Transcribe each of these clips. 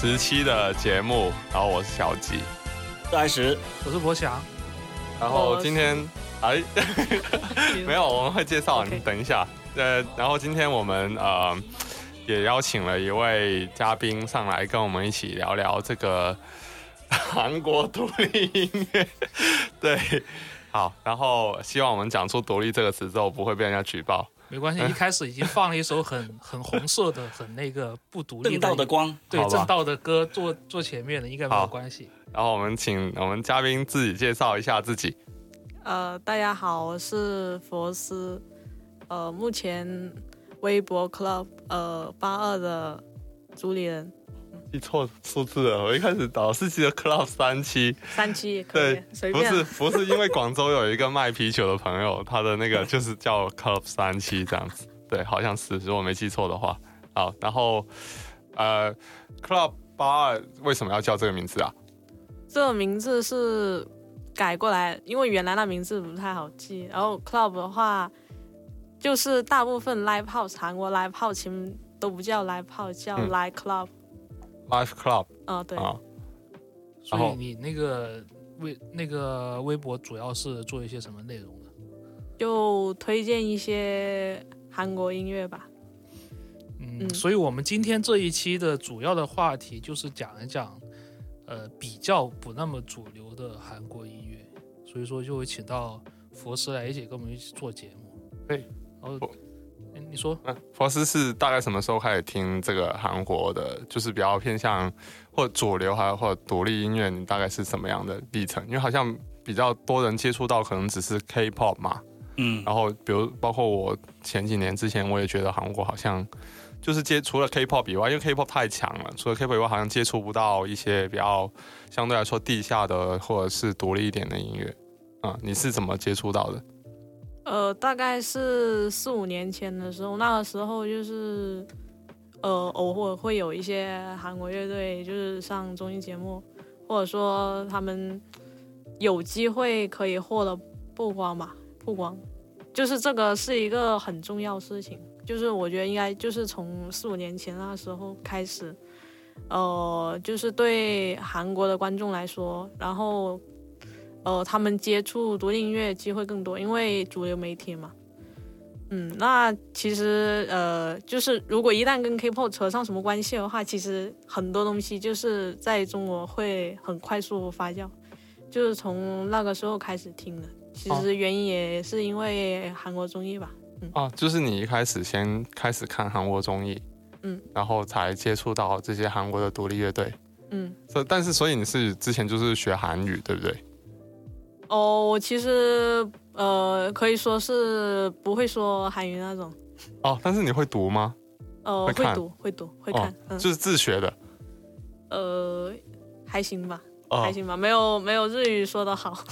十期的节目，然后我是小吉，大石，我是博翔，然后今天哎 没有，我们会介绍你等一下，呃，然后今天我们呃也邀请了一位嘉宾上来跟我们一起聊聊这个 韩国独立音乐，对，好，然后希望我们讲出“独立”这个词之后不会被人家举报。没关系，一开始已经放了一首很很红色的、很那个不独立正道的光，对正道的歌做做前面的，应该没有关系。然后我们请我们嘉宾自己介绍一下自己。呃，大家好，我是佛斯，呃，目前微博 Club 呃八二的主理人，记错数字了，我一开始导是记得 Club 三七，三七对，，不。是不是，因为广州有一个卖啤酒的朋友，他的那个 就是叫 Club 三七这样子，对，好像是，如果没记错的话。好，然后呃，Club 八二为什么要叫这个名字啊？这个名字是改过来，因为原来那名字不太好记。然后 Club 的话，就是大部分 Live House 韩国 Live House 其实都不叫 Live House，叫嗯 Live Club。Life Club 啊、对，啊，所以你那个微那个微博主要是做一些什么内容的？就推荐一些韩国音乐吧。嗯，嗯所以我们今天这一期的主要的话题就是讲一讲，呃，比较不那么主流的韩国音乐，所以说就会请到佛师来一起跟我们一起做节目。对，然后你说嗯，佛斯是大概什么时候开始听这个韩国的，就是比较偏向或主流还或者独立音乐？你大概是什么样的历程？因为好像比较多人接触到可能只是 K-pop 嘛，嗯，然后比如包括我前几年之前，我也觉得韩国好像就是接除了 K-pop 以外，因为 K-pop 太强了，除了 K-pop 以外，好像接触不到一些比较相对来说地下的或者是独立一点的音乐。啊、你是怎么接触到的？呃，大概是四五年前的时候，那个时候就是，呃，偶尔会有一些韩国乐队就是上综艺节目，或者说他们有机会可以获得曝光吧，曝光，就是这个是一个很重要事情。就是我觉得应该就是从四五年前那时候开始，呃，就是对韩国的观众来说，然后呃，他们接触独立音乐机会更多，因为主流媒体嘛。嗯，那其实呃，就是如果一旦跟 K-pop 扯上什么关系的话，其实很多东西就是在中国会很快速发酵，就是从那个时候开始听的。其哦实原因也是因为韩国综艺吧。嗯、哦，就是你一开始先开始看韩国综艺，嗯，然后才接触到这些韩国的独立乐队。嗯，所以但是所以你是之前就是学韩语，对不对？哦，我其实呃可以说是不会说韩语那种，哦，但是你会读吗？呃，会读会读会看，哦，嗯，就是自学的。呃还行吧。哦还，行吧，没有没有日语说的好。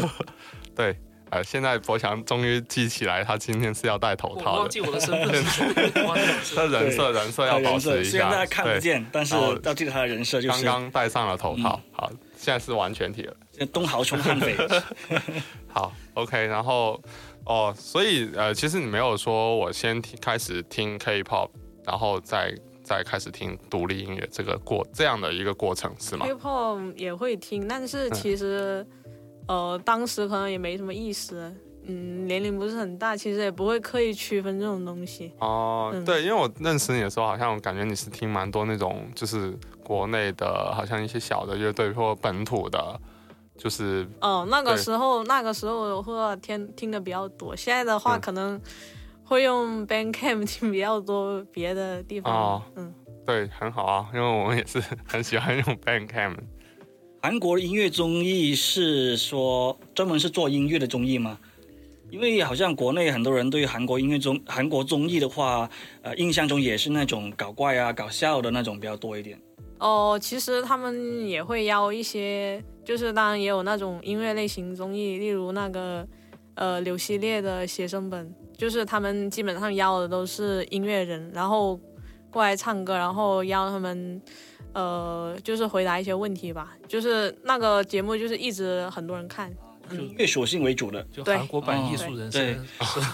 对，呃，现在博强终于记起来，他今天是要戴头套的，忘记我的身份是什么，忘记我的身他人设人设要保持一下。虽然大家看不见，但是要记得他的人设就是刚刚戴上了头套，嗯好，现在是完全体了。这东豪冲悍匪，好，OK，然后哦，所以呃，其实你没有说我先听开始听 K-pop，然后再再开始听独立音乐这个过这样的一个过程是吗？K-pop 也会听，但是其实，呃，当时可能也没什么意思，嗯，年龄不是很大，其实也不会刻意区分这种东西。哦，嗯对，因为我认识你的时候，好像感觉你是听蛮多那种就是国内的，好像一些小的乐队或本土的，就是哦、那个时候那个时候的话听听的比较多，现在的话嗯可能会用 Bandcamp 听比较多别的地方。哦嗯，对，很好啊，因为我们也是很喜欢用 Bandcamp。韩国音乐综艺是说专门是做音乐的综艺吗？因为好像国内很多人对韩国音乐综韩国综艺的话，呃，印象中也是那种搞怪啊、搞笑的那种比较多一点。哦，其实他们也会邀一些，就是当然也有那种音乐类型综艺，例如那个呃柳熙烈的写生本，就是他们基本上邀的都是音乐人，然后过来唱歌，然后邀他们呃就是回答一些问题吧，就是那个节目就是一直很多人看，乐属性为主的。就对韩国版艺术人对生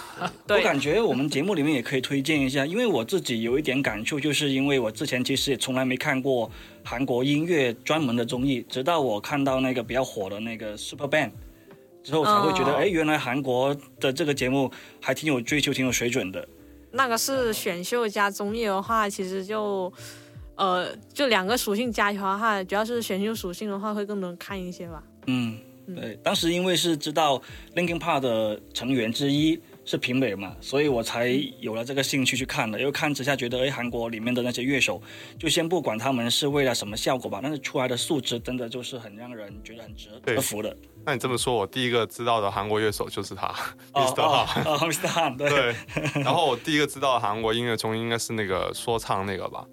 对我，感觉我们节目里面也可以推荐一下，因为我自己有一点感触，就是因为我之前其实也从来没看过韩国音乐专门的综艺，直到我看到那个比较火的那个 Super Band 之后，才会觉得，哦哎、原来韩国的这个节目还挺有追求、挺有水准的。那个是选秀加综艺的话，其实就。呃，就两个属性加起来的话，主要是选秀属性的话，会更多人看一些吧。嗯，对，当时因为是知道 Linkin Park 的成员之一是评委嘛，所以我才有了这个兴趣去看的。因为看之下觉得，哎，韩国里面的那些乐手，就先不管他们是为了什么效果吧，但是出来的素质真的就是很让人觉得很值对得服的。那你这么说，我第一个知道的韩国乐手就是他哦，Mr. 哦 Han。哦，Mr. Han，对，对，然后我第一个知道的韩国音乐中应该是那个说唱那个吧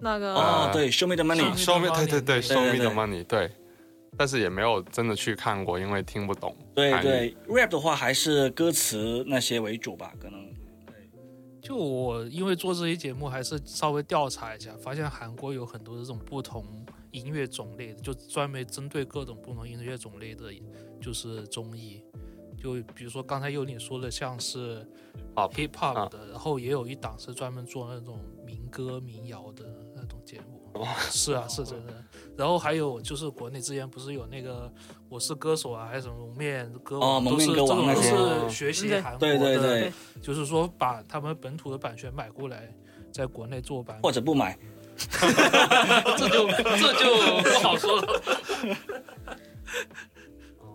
那个哦，对，Show Me the Money，，Show Me，对对对对，Show Me the Money，对，但是也没有真的去看过，因为听不懂。对对，rap 的话还是歌词那些为主吧，可能。就我因为做这些节目，还是稍微调查一下，发现韩国有很多这种不同音乐种类的，就专门针对各种不同音乐种类的，就是综艺。就比如说刚才有你说的，像是 Pop hip hop 啊的，然后也有一档是专门做那种民歌民谣的那种节目。是啊，是真的。然后还有就是国内之前不是有那个《我是歌手》啊，还是什么蒙面歌哦蒙面歌是这种都王那些是学习对韩国对对的对，就是说把他们本土的版权买过来，在国内做版或者不买。这就这就不好说了。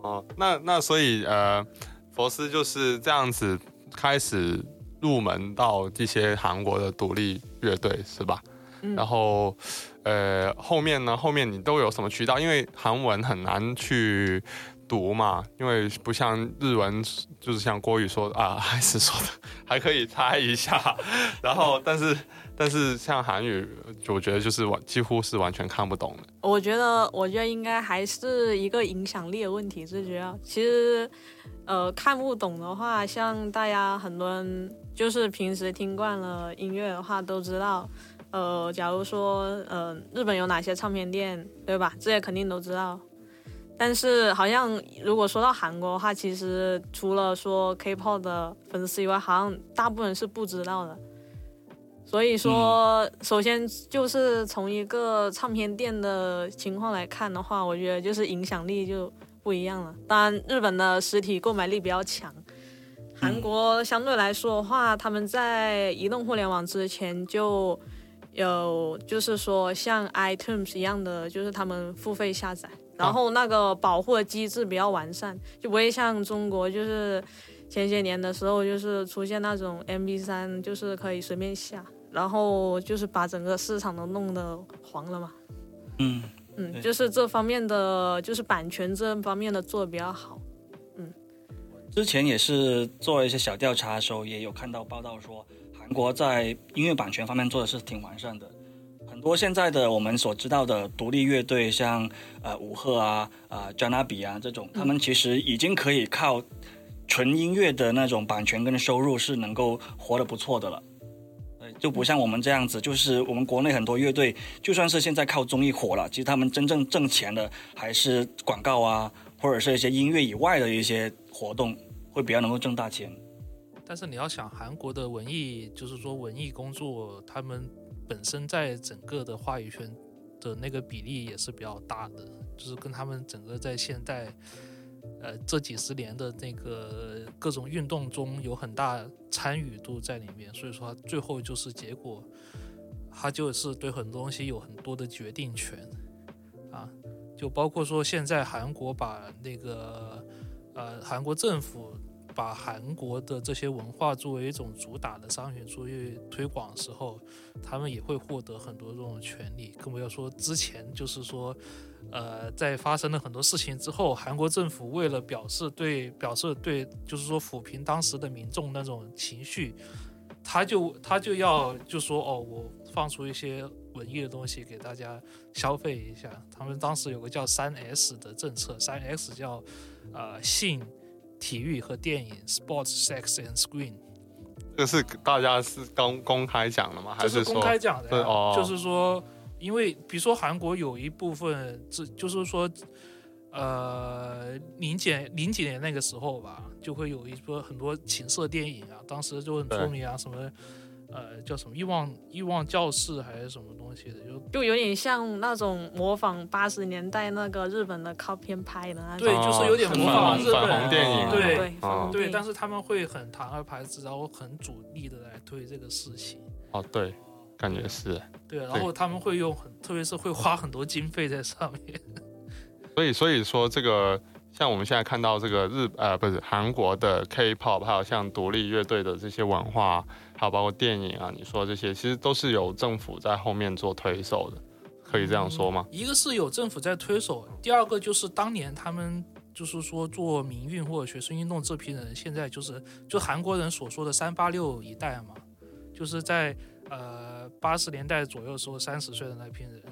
哦，那那所以呃，佛斯就是这样子开始入门到一些韩国的独立乐队是吧？嗯然后呃后面呢，后面你都有什么渠道？因为韩文很难去读嘛，因为不像日文，就是像郭宇说啊，还是说的还可以猜一下，然后但是但是像韩语，我觉得就是完几乎是完全看不懂的。我觉得，我觉得应该还是一个影响力的问题，最主要。其实，呃，看不懂的话，像大家很多人就是平时听惯了音乐的话，都知道，呃，假如说，呃，日本有哪些唱片店，对吧？这些肯定都知道。但是，好像如果说到韩国的话，其实除了说 K-pop 的粉丝以外，好像大部分人是不知道的。所以说，首先就是从一个唱片店的情况来看的话，我觉得就是影响力就不一样了。当然，日本的实体购买力比较强，韩国相对来说的话，他们在移动互联网之前就有，就是说像 iTunes 一样的，就是他们付费下载，然后那个保护的机制比较完善，就不会像中国就是。前些年的时候，就是出现那种 MP 3就是可以随便下，然后就是把整个市场都弄得黄了嘛。嗯，嗯，就是这方面的，就是版权这方面的做的比较好。嗯之前也是做了一些小调查的时候，也有看到报道说，韩国在音乐版权方面做的是挺完善的。很多现在的我们所知道的独立乐队，像呃五鹤啊、啊、加纳比啊这种，他们其实已经可以靠纯音乐的那种版权跟收入是能够活得不错的了。呃，就不像我们这样子，就是我们国内很多乐队，就算是现在靠综艺火了，其实他们真正挣钱的还是广告啊，或者是一些音乐以外的一些活动，会比较能够挣大钱。但是你要想，韩国的文艺，就是说文艺工作，他们本身在整个的话语权的那个比例也是比较大的，就是跟他们整个在现代，呃，这几十年的那个各种运动中有很大参与度在里面，所以说最后就是结果，他就是对很多东西有很多的决定权，啊，就包括说现在韩国把那个，呃，韩国政府。把韩国的这些文化作为一种主打的商品出去推广的时候，他们也会获得很多这种权利。更不要说之前，就是说，呃，在发生了很多事情之后，韩国政府为了表示对表示对，就是说抚平当时的民众那种情绪，他就他就要就说哦，我放出一些文艺的东西给大家消费一下。他们当时有个叫三 S 的政策，三 S 叫呃性。体育和电影，sports, sex and screen，这是大家是公公开讲的吗？还是公开讲的？哦，就是说，因为比如说韩国有一部分，这就是说，呃，零几零几年那个时候吧，就会有一波很多情色电影啊，当时就很出名啊，什么。呃，叫什么欲望欲望教室还是什么东西的，就就有点像那种模仿八十年代那个日本的靠片拍的那种，对，就是有点模仿日本电影，对对，但是他们会很堂而排之，然后很主力的来推这个事情。哦，对，感觉是。对，然后他们会用很，特别是会花很多经费在上面。所以，所以说这个。像我们现在看到这个日呃不是韩国的 K-pop，还有像独立乐队的这些文化，还有包括电影啊，你说这些其实都是有政府在后面做推手的，可以这样说吗？一个是有政府在推手，第二个就是当年他们就是说做民运或者学生运动这批人，现在就是就韩国人所说的三八六一代嘛，就是在呃八十年代左右时候三十岁的那批人。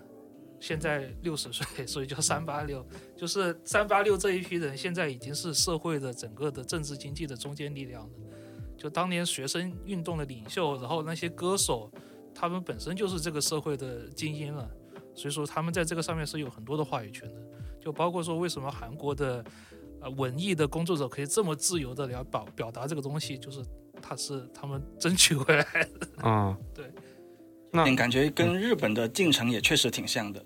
现在六十岁，所以叫三八六，就是三八六这一批人，现在已经是社会的整个的政治经济的中坚力量了。就当年学生运动的领袖，然后那些歌手，他们本身就是这个社会的精英了，所以说他们在这个上面是有很多的话语权的。就包括说，为什么韩国的呃文艺的工作者可以这么自由的来表表达这个东西，就是他是他们争取回来的。嗯，对。那感觉跟日本的进程也确实挺像的。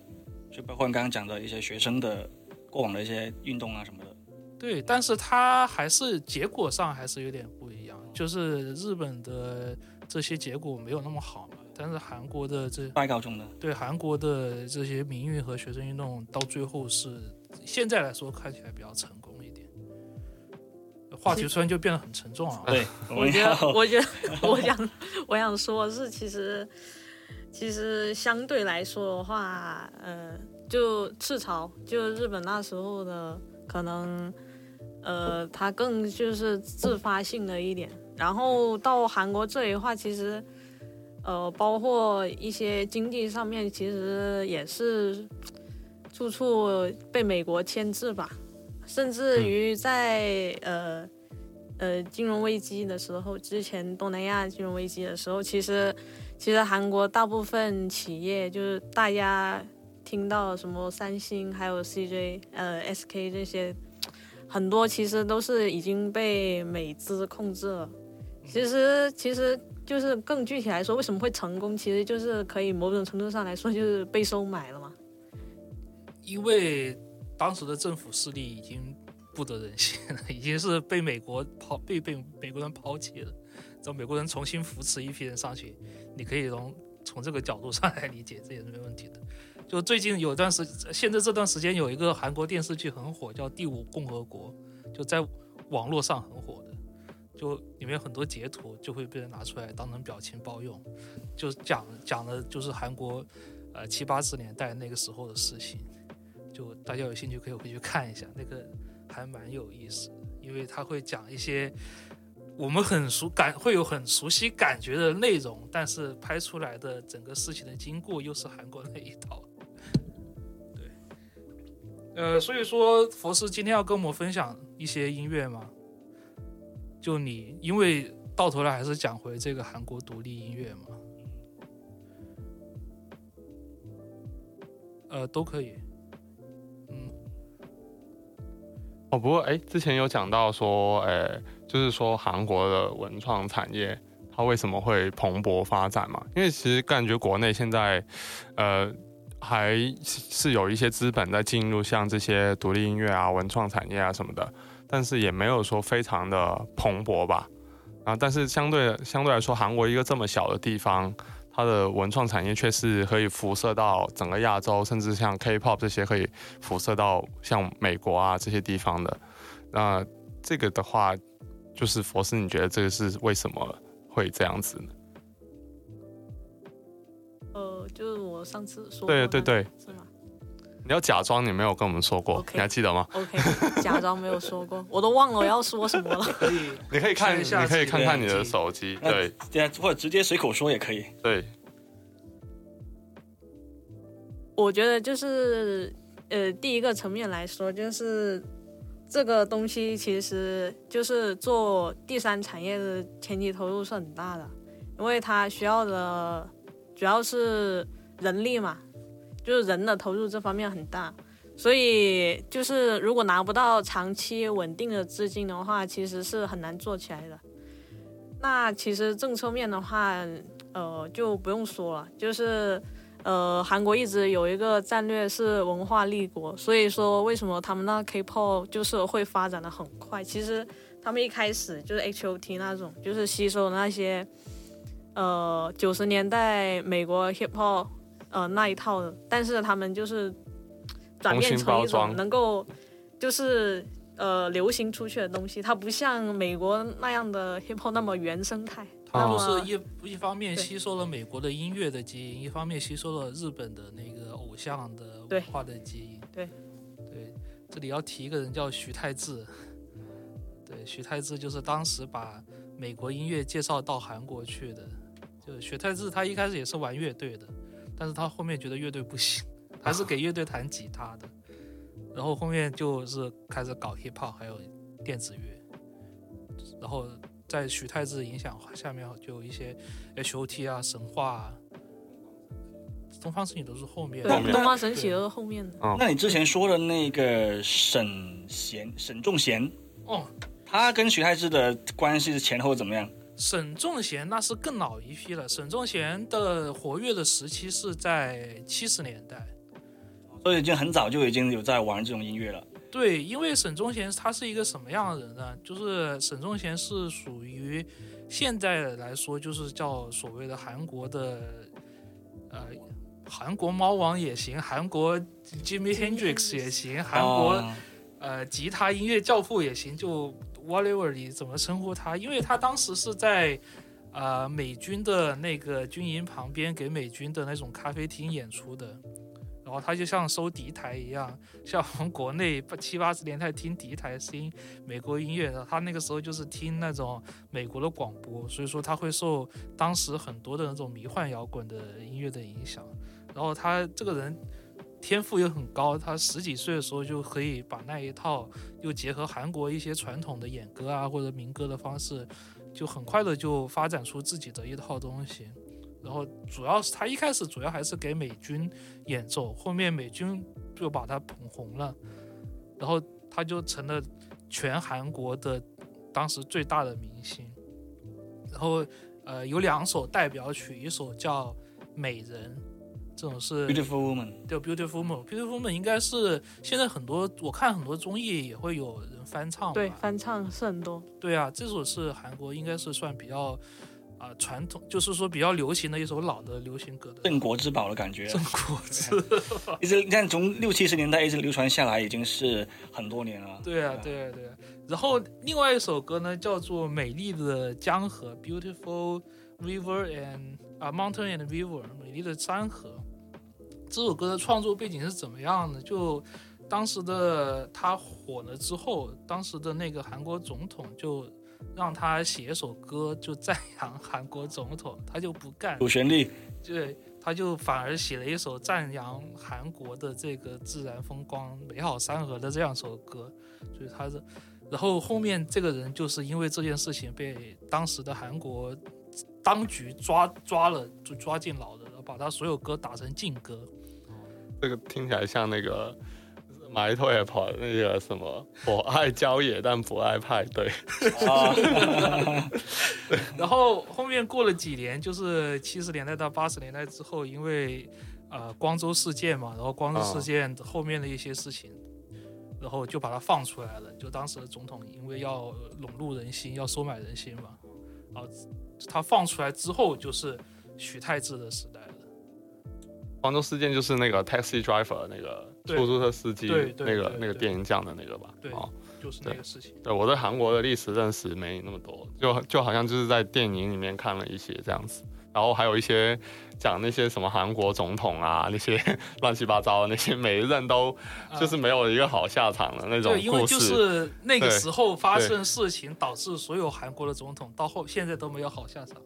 就包括你刚刚讲的一些学生的过往的一些运动啊什么的，对，但是它还是结果上还是有点不一样。就是日本的这些结果没有那么好嘛，但是韩国的这外高中的，对韩国的这些民运和学生运动到最后是现在来说看起来比较成功一点。话题突然就变得很沉重啊！对，我觉得，我觉得，我想，我想说是其实。其实相对来说的话，呃，就赤潮，就日本那时候的可能，呃，它更就是自发性的一点。然后到韩国这里的话，其实，呃，包括一些经济上面，其实也是处处被美国牵制吧。甚至于在呃呃金融危机的时候，之前东南亚金融危机的时候，其实。其实韩国大部分企业就是大家听到什么三星，还有 CJ、呃 SK 这些，很多其实都是已经被美资控制了。其实其实就是更具体来说，为什么会成功，其实就是可以某种程度上来说就是被收买了嘛。因为当时的政府势力已经不得人心了，已经是被美国抛被被美国人抛弃了。让美国人重新扶持一批人上去，你可以从从这个角度上来理解，这也是没问题的。就最近有段时，现在这段时间有一个韩国电视剧很火，叫《第五共和国》，就在网络上很火，就里面有很多截图就会被人拿出来当成表情包用，就讲讲的就是韩国呃七八十年代那个时候的事情，就大家有兴趣可以回去看一下，那个还蛮有意思，因为他会讲一些。我们很熟感会有很熟悉感觉的内容，但是拍出来的整个事情的经过又是韩国那一套。对，呃，所以说佛师今天要跟我们分享一些音乐嘛，就你因为到头来还是讲回这个韩国独立音乐嘛。呃都可以。嗯哦不过哎之前有讲到说哎就是说韩国的文创产业它为什么会蓬勃发展嘛？因为其实感觉国内现在呃还是有一些资本在进入像这些独立音乐啊文创产业啊什么的但是也没有说非常的蓬勃吧。啊，但是相对相对来说，韩国一个这么小的地方。它的文创产业却是可以辐射到整个亚洲，甚至像 K-pop 这些可以辐射到像美国啊这些地方的。那这个的话，就是佛斯，你觉得这个是为什么会这样子呢？呃，就是我上次说对对对，是吗？你要假装你没有跟我们说过，你还记得吗？OK，假装没有说过，我都忘了我要说什么了。可以，你可以看一下，你可以看看你的手机，对，或者直接随口说也可以。对，我觉得就是呃，第一个层面来说，就是这个东西其实就是做第三产业的前期投入是很大的，因为它需要的主要是人力嘛。就是人的投入这方面很大，所以就是如果拿不到长期稳定的资金的话，其实是很难做起来的。那其实政策面的话，呃，就不用说了，就是呃，韩国一直有一个战略是文化立国，所以说为什么他们那 K-pop 就是会发展的很快？其实他们一开始就是 H.O.T 那种，就是吸收那些呃九十年代美国 hip hop。呃，那一套的，但是他们就是转变成一种能够，就是呃流行出去的东西。它不像美国那样的 hip hop 那么原生态。它就是一一方面吸收了美国的音乐的基因，一方面吸收了日本的那个偶像的文化的基因。对，对，这里要提一个人叫徐太志。对，徐太志就是当时把美国音乐介绍到韩国去的。就徐太志，他一开始也是玩乐队的。但是他后面觉得乐队不行，还是给乐队弹吉他的，然后后面就是开始搞 hip hop，还有电子乐，然后在徐太志影响下面，就有一些 H O T 啊、神话啊、东方神起都是后面，对，东方神起都是后面的。那你之前说的那个沈贤、沈仲贤，哦，他跟徐太志的关系是前后怎么样？沈仲贤那是更老一批了。沈仲贤的活跃的时期是在七十年代，所以已经很早就已经有在玩这种音乐了。对，因为沈仲贤他是一个什么样的人呢？就是沈仲贤是属于现在来说就是叫所谓的韩国的呃韩国猫王也行，韩国 Jimmy Hendrix 也行，韩国呃吉他音乐教父也行，就。Whatever 你怎么称呼他？因为他当时是在，呃，美军的那个军营旁边给美军的那种咖啡厅演出的，然后他就像收敌台一样，像我们国内八七八十年代听敌台听美国音乐的，他那个时候就是听那种美国的广播，所以说他会受当时很多的那种迷幻摇滚的音乐的影响，然后他这个人。天赋又很高，他十几岁的时候就可以把那一套又结合韩国一些传统的演歌啊或者民歌的方式，就很快的就发展出自己的一套东西。然后主要是他一开始主要还是给美军演奏，后面美军就把他捧红了，然后他就成了全韩国的当时最大的明星。然后呃有两首代表曲，一首叫《美人》。这种是 beautiful woman，对 beautiful woman，beautiful woman 应该是现在很多我看很多综艺也会有人翻唱，对，翻唱是很多。对啊，这首是韩国应该是算比较啊传统，就是说比较流行的一首老的流行歌的镇国之宝的感觉。镇国之宝，一直你看从六七十年代一直流传下来，已经是很多年了。对啊，对啊，对啊。然后另外一首歌呢叫做《美丽的江河》，beautiful river and 啊 mountain and river，美丽的山河。这首歌的创作背景是怎么样的？就当时的他火了之后，当时的那个韩国总统就让他写一首歌，就赞扬韩国总统，他就不干。主旋律，对，他就反而写了一首赞扬韩国的这个自然风光、美好山河的这样一首歌。所以他是，然后后面这个人就是因为这件事情被当时的韩国当局抓抓了，就抓进牢的。把他所有歌打成禁歌，这个听起来像那个 My Toy Apple 那个什么，我爱郊野但不爱派对。啊，然后后面过了几年，就是七十年代到八十年代之后，因为呃光州事件嘛，然后光州事件后面的一些事情，然后就把它放出来了。就当时的总统因为要笼络人心，要收买人心嘛，然后他放出来之后，就是许太志的时。黄州事件就是那个 Taxi Driver 那个出租车司机那个那个电影讲的那个吧？对哦，就是那个事情。对，我对韩国的历史认识没那么多，就就好像就是在电影里面看了一些这样子，然后还有一些讲那些什么韩国总统啊，那些 乱七八糟的那些，每一任都就是没有一个好下场的那种对，因为就。是那个时候发生事情，导致所有韩国的总统到后现在都没有好下场，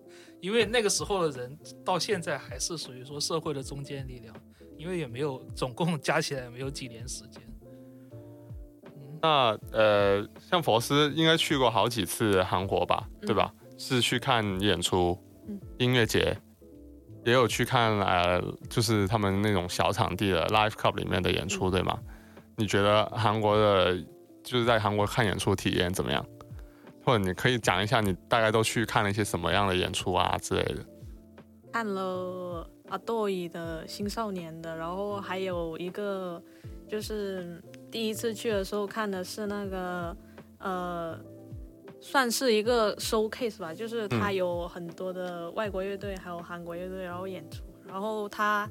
因为那个时候的人到现在还是属于说社会的中坚力量，因为也没有总共加起来没有几年时间。那呃，像佛斯应该去过好几次韩国吧，对吧？嗯是去看演出嗯、音乐节，也有去看呃，就是他们那种小场地的 live club 里面的演出，嗯对吗？你觉得韩国的就是在韩国看演出体验怎么样？或者你可以讲一下你大概都去看了一些什么样的演出啊之类的？看了阿豆伊的新少年的，然后还有一个就是第一次去的时候看的是那个呃，算是一个 showcase 吧，就是它嗯有很多的外国乐队还有韩国乐队，然后演出，然后它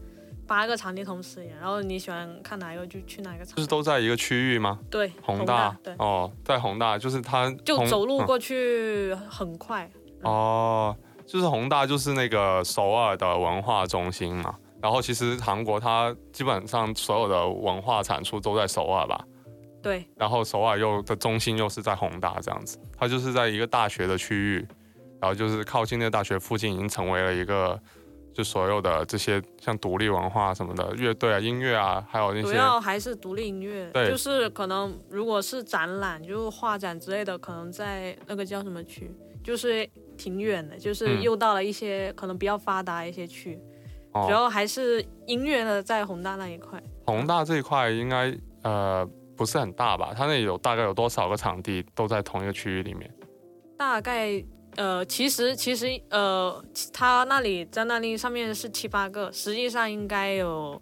八个场地同时演，然后你喜欢看哪一个就去哪一个场，就是都在一个区域吗？对宏大对，哦，在宏大，就是它就走路过去很快，哦，就是宏大就是那个首尔的文化中心嘛。然后其实韩国它基本上所有的文化产出都在首尔吧，对。然后首尔又的中心又是在宏大这样子，它就是在一个大学的区域，然后就是靠近那个大学附近已经成为了一个，就所有的这些像独立文化什么的乐队啊、音乐啊，还有那些主要还是独立音乐，对就是可能如果是展览，就是画展之类的，可能在那个叫什么区，就是挺远的，就是嗯又到了一些可能比较发达一些区，哦主哦，要还是音乐的在宏大那一块。宏大这一块应该呃不是很大吧？它那里有大概有多少个场地都在同一个区域里面？大概呃，其实其实呃，他那里在那里上面是七八个，实际上应该有，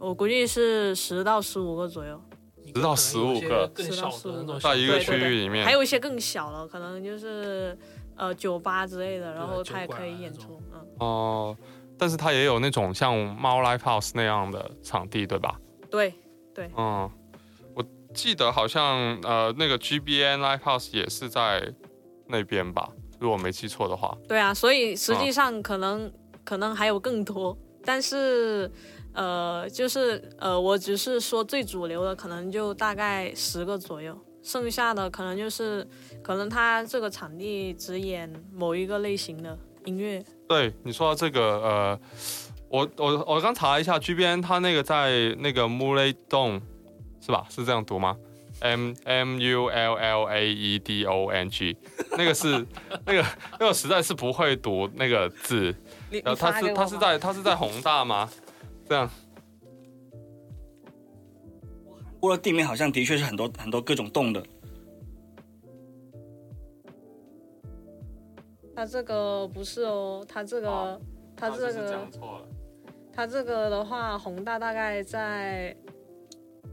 我估计是十到十五个左右。十到十五个更小的那种在一个对对对区域里面还有一些更小了，可能就是呃酒吧之类的，然后酒馆它也可以演出，嗯，哦、但是他也有那种像猫 Live House 那样的场地，对吧？对，嗯，我记得好像呃那个 GBN Live House 也是在那边吧，如果没记错的话。对啊，所以实哦际上可能、可能还有更多，但是呃，就是呃，我只是说最主流的，可能就大概十个左右，剩下的可能就是可能他这个场地只演某一个类型的音乐，对你说到这个呃，我我我刚查了一下 GBN，它那个在那个 Muley Dong 是吧？是这样读吗？M M U L L A E D O N G，那个是那个那个实在是不会读那个字。然后它发给我吗是他是在他是在宏大吗？这样过了地面好像的确是很多很多各种洞的，他这个不是哦，他这个、哦他这个错了。他这个的话，宏大大概在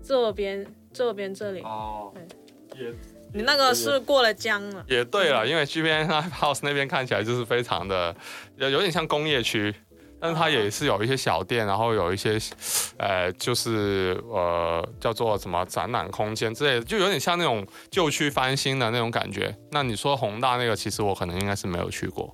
这边这边这里，哦，也你那个是过了江了。也对了，因为 GBN Live House 那边看起来就是非常的有有点像工业区，但是它也是有一些小店，然后有一些呃就是呃叫做什么展览空间之类的，就有点像那种旧区翻新的那种感觉。那你说宏大那个，其实我可能应该是没有去过，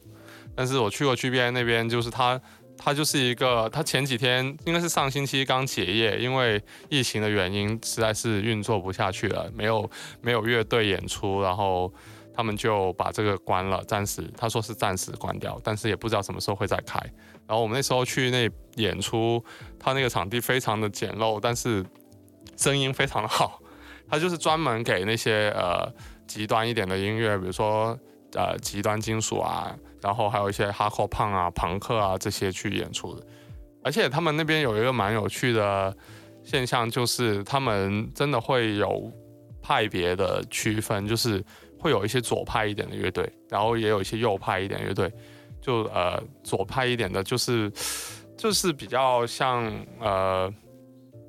但是我去过 GBN 那边，就是它。他就是一个，他前几天应该是上星期刚结业，因为疫情的原因，实在是运作不下去了，没有没有乐队演出，然后他们就把这个关了，暂时他说是暂时关掉，但是也不知道什么时候会再开。然后我们那时候去那演出，他那个场地非常的简陋，但是声音非常的好，他就是专门给那些呃极端一点的音乐，比如说呃极端金属啊，然后还有一些哈克胖啊、朋克啊这些去演出的。而且他们那边有一个蛮有趣的现象，就是他们真的会有派别的区分，就是会有一些左派一点的乐队，然后也有一些右派一点乐队。就呃左派一点的，就是就是比较像呃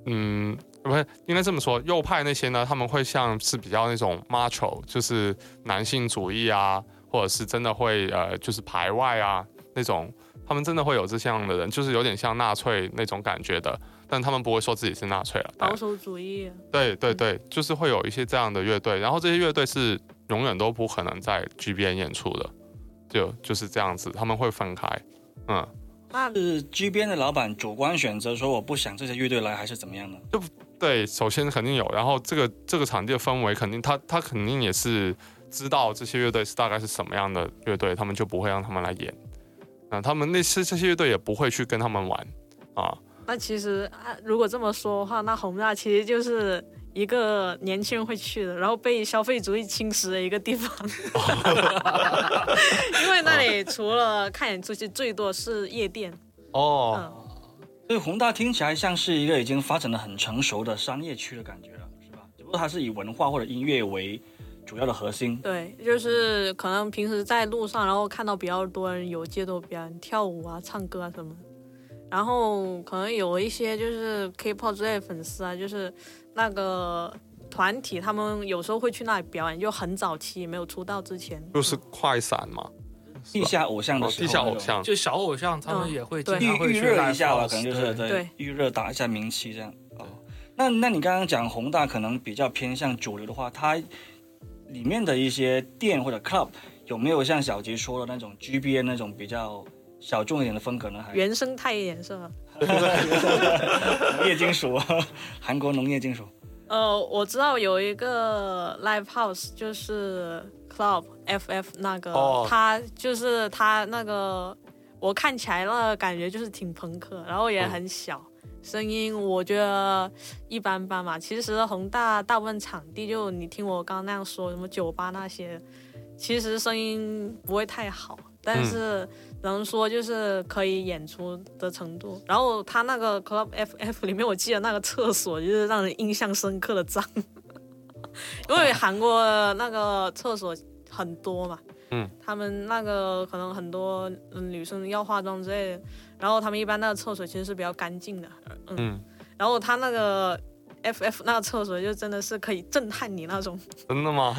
嗯不是应该这么说，右派那些呢，他们会像是比较那种 macho，就是男性主义啊，或者是真的会呃就是排外啊那种，他们真的会有这样的人，就是有点像纳粹那种感觉的，但他们不会说自己是纳粹了，保守主义。对对对，就是会有一些这样的乐队，然后这些乐队是永远都不可能在 GBN 演出的。就就是这样子，他们会分开，嗯，那是 G 边的老板主观选择说我不想这些乐队来，还是怎么样呢？就对，首先肯定有，然后这个这个场地的氛围肯定他他肯定也是知道这些乐队是大概是什么样的乐队，他们就不会让他们来演，那他们那些这些乐队也不会去跟他们玩啊。那其实啊，如果这么说的话，那宏大其实就是。一个年轻人会去的，然后被消费主义侵蚀的一个地方，因为那里除了看演出，其实最多是夜店。哦，所以宏大听起来像是一个已经发展的很成熟的商业区的感觉了，是吧？只不过它是以文化或者音乐为主要的核心。对，就是可能平时在路上，然后看到比较多人有街头表演、跳舞啊、唱歌啊什么，然后可能有一些就是 K-pop 之类的粉丝啊，就是。那个团体，他们有时候会去那里表演，就很早期没有出道之前，就是快闪嘛，地下偶像的地下偶像，就小偶像，他们也会对预热一下吧，可能就是对预热打一下名气这样。哦，那那你刚刚讲宏大可能比较偏向主流的话，它里面的一些店或者 club 有没有像小吉说的那种 G B A 那种比较小众一点的风格呢？还原生态一点是吧？农业金属，韩国农业金属。呃，我知道有一个 live house，就是 club FF 那个，他就是他那个，我看起来那感觉就是挺朋克，然后也很小，声音我觉得一般般嘛。其实宏大大部分场地，就你听我刚刚那样说，什么酒吧那些，其实声音不会太好，但是。能说就是可以演出的程度，然后他那个 Club FF 里面，我记得那个厕所就是让人印象深刻的脏，因为韩国那个厕所很多嘛，嗯，他们那个可能很多女生要化妆之类的，然后他们一般那个厕所其实是比较干净的，嗯，然后他那个。F F 那个厕所就真的是可以震撼你那种，真的吗？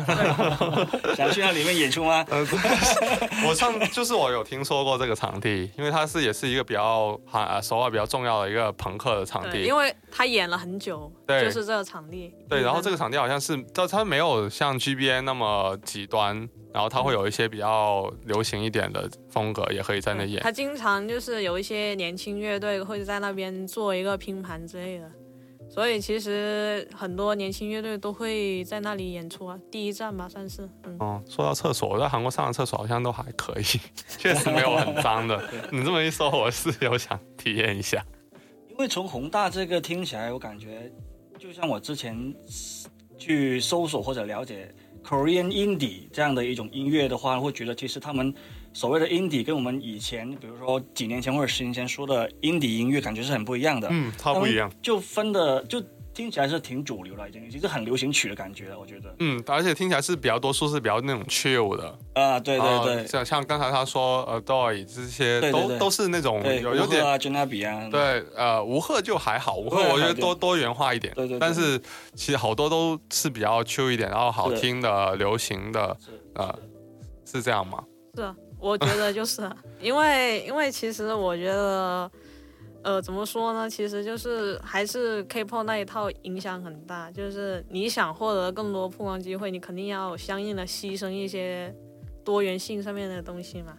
想去那里面演出吗？我上就是我有听说过这个场地，因为它是也是一个比较哈首尔比较重要的一个朋克的场地，因为他演了很久，对，就是这个场地。对，然后这个场地好像是，它它没有像 G B N 那么极端，然后它会有一些比较流行一点的风格，也可以在那演。他经常就是有一些年轻乐队会在那边做一个拼盘之类的。所以其实很多年轻乐队都会在那里演出啊，第一站吧算是。嗯，说到厕所，我在韩国上的厕所好像都还可以，确实没有很脏的。你这么一说，我是有想体验一下。因为从宏大这个听起来，我感觉就像我之前去搜索或者了解 Korean Indie 这样的一种音乐的话，会觉得其实他们。所谓的 indie 跟我们以前，比如说几年前或者十年前说的 indie 音乐，感觉是很不一样的。嗯，超不一样。就分的就听起来是挺主流了，已经其实很流行曲的感觉了，我觉得。嗯，而且听起来是比较多数是比较那种 chill 的。啊，对对对。像像刚才他说呃 d o y 这些都都是那种有有点啊 j a 比啊。对，呃，吴赫就还好，吴赫我觉得多多元化一点。对对。但是其实好多都是比较 chill 一点，然后好听的、流行的，呃，是这样吗？是。我觉得就是，因为因为其实我觉得，呃，怎么说呢？其实就是还是 K-pop 那一套影响很大。就是你想获得更多曝光机会，你肯定要相应的牺牲一些多元性上面的东西嘛。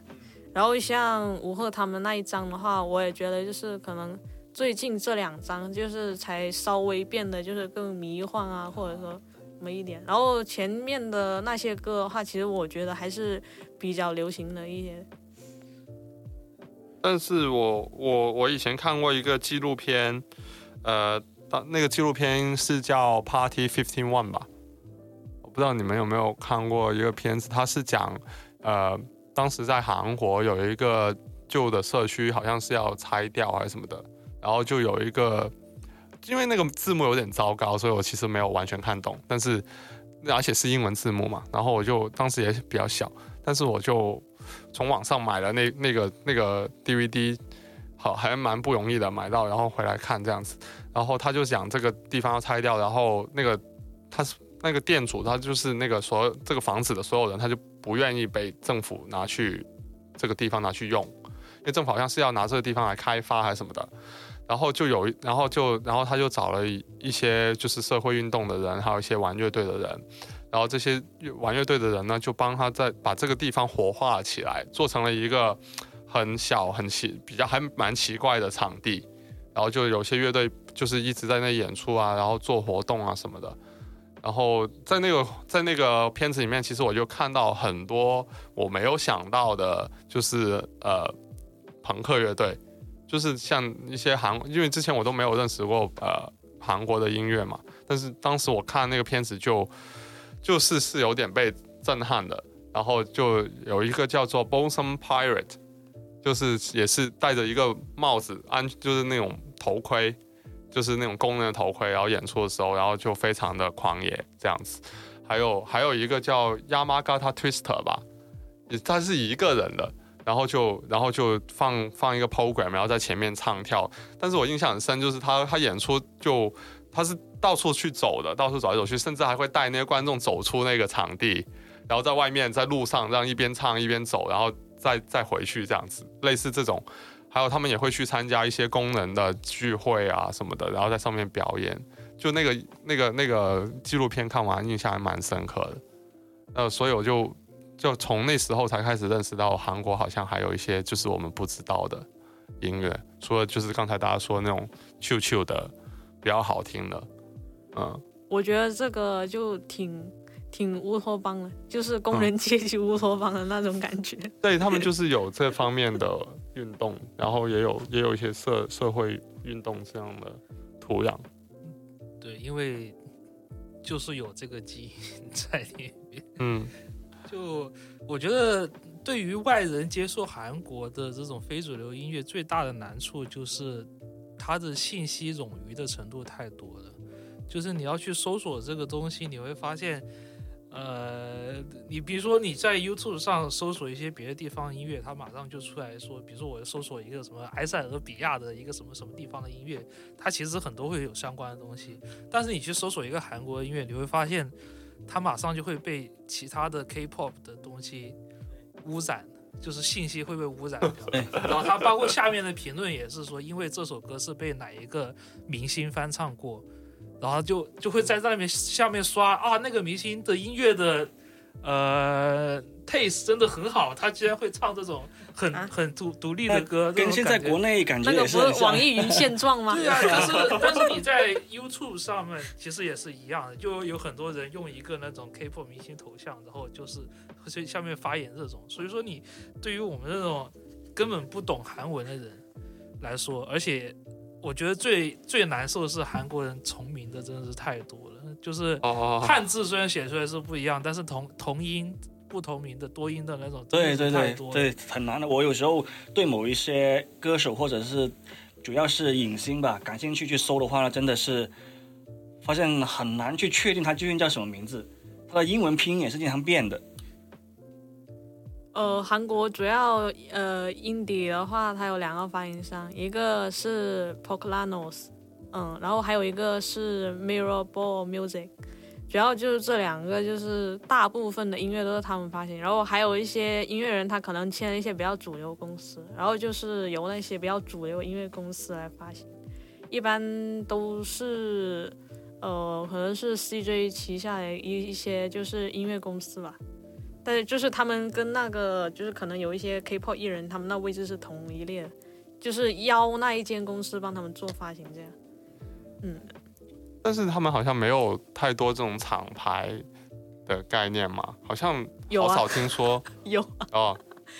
然后像吴赫他们那一张的话，我也觉得就是可能最近这两张就是才稍微变得就是更迷幻啊，或者说。么一点，然后前面的那些歌的话，其实我觉得还是比较流行的一些。但是我我我以前看过一个纪录片，呃，当那个纪录片是叫《Party Fifteen One》吧？我不知道你们有没有看过一个片子，它是讲，呃，当时在韩国有一个旧的社区，好像是要拆掉还是什么的，然后就有一个。因为那个字幕有点糟糕，所以我其实没有完全看懂。但是而且是英文字幕嘛，然后我就当时也比较小，但是我就从网上买了那那个那个 DVD，好还蛮不容易的买到，然后回来看这样子。然后他就讲这个地方要拆掉，然后那个他是那个店主，他就是那个所这个房子的所有人，他就不愿意被政府拿去这个地方拿去用，因为政府好像是要拿这个地方来开发还是什么的。然后就有，然后就，然后他就找了一些就是社会运动的人，还有一些玩乐队的人，然后这些玩乐队的人呢，就帮他在把这个地方活化起来，做成了一个很小、很奇、比较还蛮奇怪的场地。然后就有些乐队就是一直在那演出啊，然后做活动啊什么的。然后在那个在那个片子里面，其实我就看到很多我没有想到的，就是呃朋克乐队。就是像一些韩，因为之前我都没有认识过呃韩国的音乐嘛，但是当时我看那个片子就就是是有点被震撼的，然后就有一个叫做 Bosom Pirate，就是也是戴着一个帽子安，就是那种头盔，就是那种工人的头盔，然后演出的时候，然后就非常的狂野这样子，还有还有一个叫 Yamagata Twister 吧，他是一个人的。然后就，然后就放放一个 program，然后在前面唱跳。但是我印象很深，就是他他演出就他是到处去走的，到处走来走去，甚至还会带那些观众走出那个场地，然后在外面在路上这样一边唱一边走，然后再再回去这样子，类似这种。还有他们也会去参加一些功能的聚会啊什么的，然后在上面表演。就那个那个那个纪录片看完，印象还蛮深刻的。呃，所以我就。就从那时候才开始认识到韩国好像还有一些就是我们不知道的音乐，除了就是刚才大家说那种 Q Q 的比较好听的，嗯，我觉得这个就挺挺乌托邦的，就是工人阶级乌托邦的那种感觉。对他们就 是有这方面的运动，然后也有也有一些社社会运动这样的土壤。对，因为就是有这个基因在里面，嗯。就我觉得，对于外人接受韩国的这种非主流音乐，最大的难处就是它的信息冗余的程度太多了。就是你要去搜索这个东西，你会发现，呃，你比如说你在 YouTube 上搜索一些别的地方音乐，它马上就出来说，比如说我搜索一个什么埃塞俄比亚的一个什么什么地方的音乐，它其实很多会有相关的东西。但是你去搜索一个韩国音乐，你会发现。它马上就会被其他的 K-pop 的东西污染，就是信息会被污染掉。然后他包括下面的评论也是说，因为这首歌是被哪一个明星翻唱过，然后就就会在那边下面刷啊，那个明星的音乐的呃 taste 真的很好，他居然会唱这种。很很独独立的歌，跟现在国内感觉那个不是网易云现状吗？对啊，但是但是你在 YouTube 上面其实也是一样的，就有很多人用一个那种 K-pop 明星头像，然后就是在下面发言这种。所以说，你对于我们这种根本不懂韩文的人来说，而且我觉得最最难受的是韩国人重名的真的是太多了，就是汉字虽然写出来是不一样，但是同同音。不同名的多音的那种，对对对对，很难的。我有时候对某一些歌手或者是主要是影星吧，感兴趣去搜的话呢，真的是发现很难去确定他究竟叫什么名字。他的英文拼音也是经常变的。呃，韩国主要呃音底的话，它有两个发音商，一个是 Poklanos，嗯，然后还有一个是 Mirror Ball Music。主要就是这两个，就是大部分的音乐都是他们发行，然后还有一些音乐人，他可能签了一些比较主流公司，然后就是由那些比较主流音乐公司来发行，一般都是，呃，可能是 CJ 旗下的一一些就是音乐公司吧，但是就是他们跟那个就是可能有一些 K-pop 艺人，他们那位置是同一列，就是邀那一间公司帮他们做发行这样，嗯。但是他们好像没有太多这种厂牌的概念嘛，好像好少听说。有哦，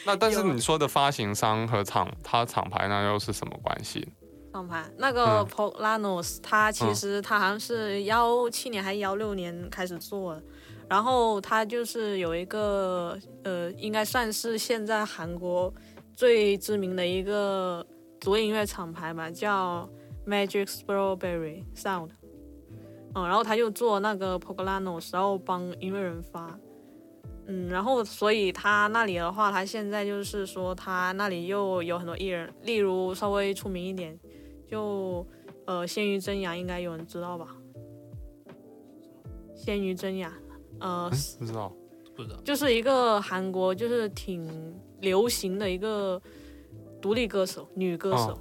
那 但是你说的发行商和厂，它厂牌那又是什么关系？厂牌那个 Polanos，它其实它好像是幺七年还是幺六年开始做的，然后它就是有一个呃，应该算是现在韩国最知名的一个主音乐厂牌吧，叫 Magic Strawberry Sound，嗯，然后他就做那个 Poglanos，然后帮音乐人发，嗯，然后所以他那里的话，他现在就是说他那里又有很多艺人，例如稍微出名一点，就呃鲜于真雅应该有人知道吧？鲜于真雅，呃，不知道。不知道。就是一个韩国就是挺流行的一个独立歌手，女歌手哦，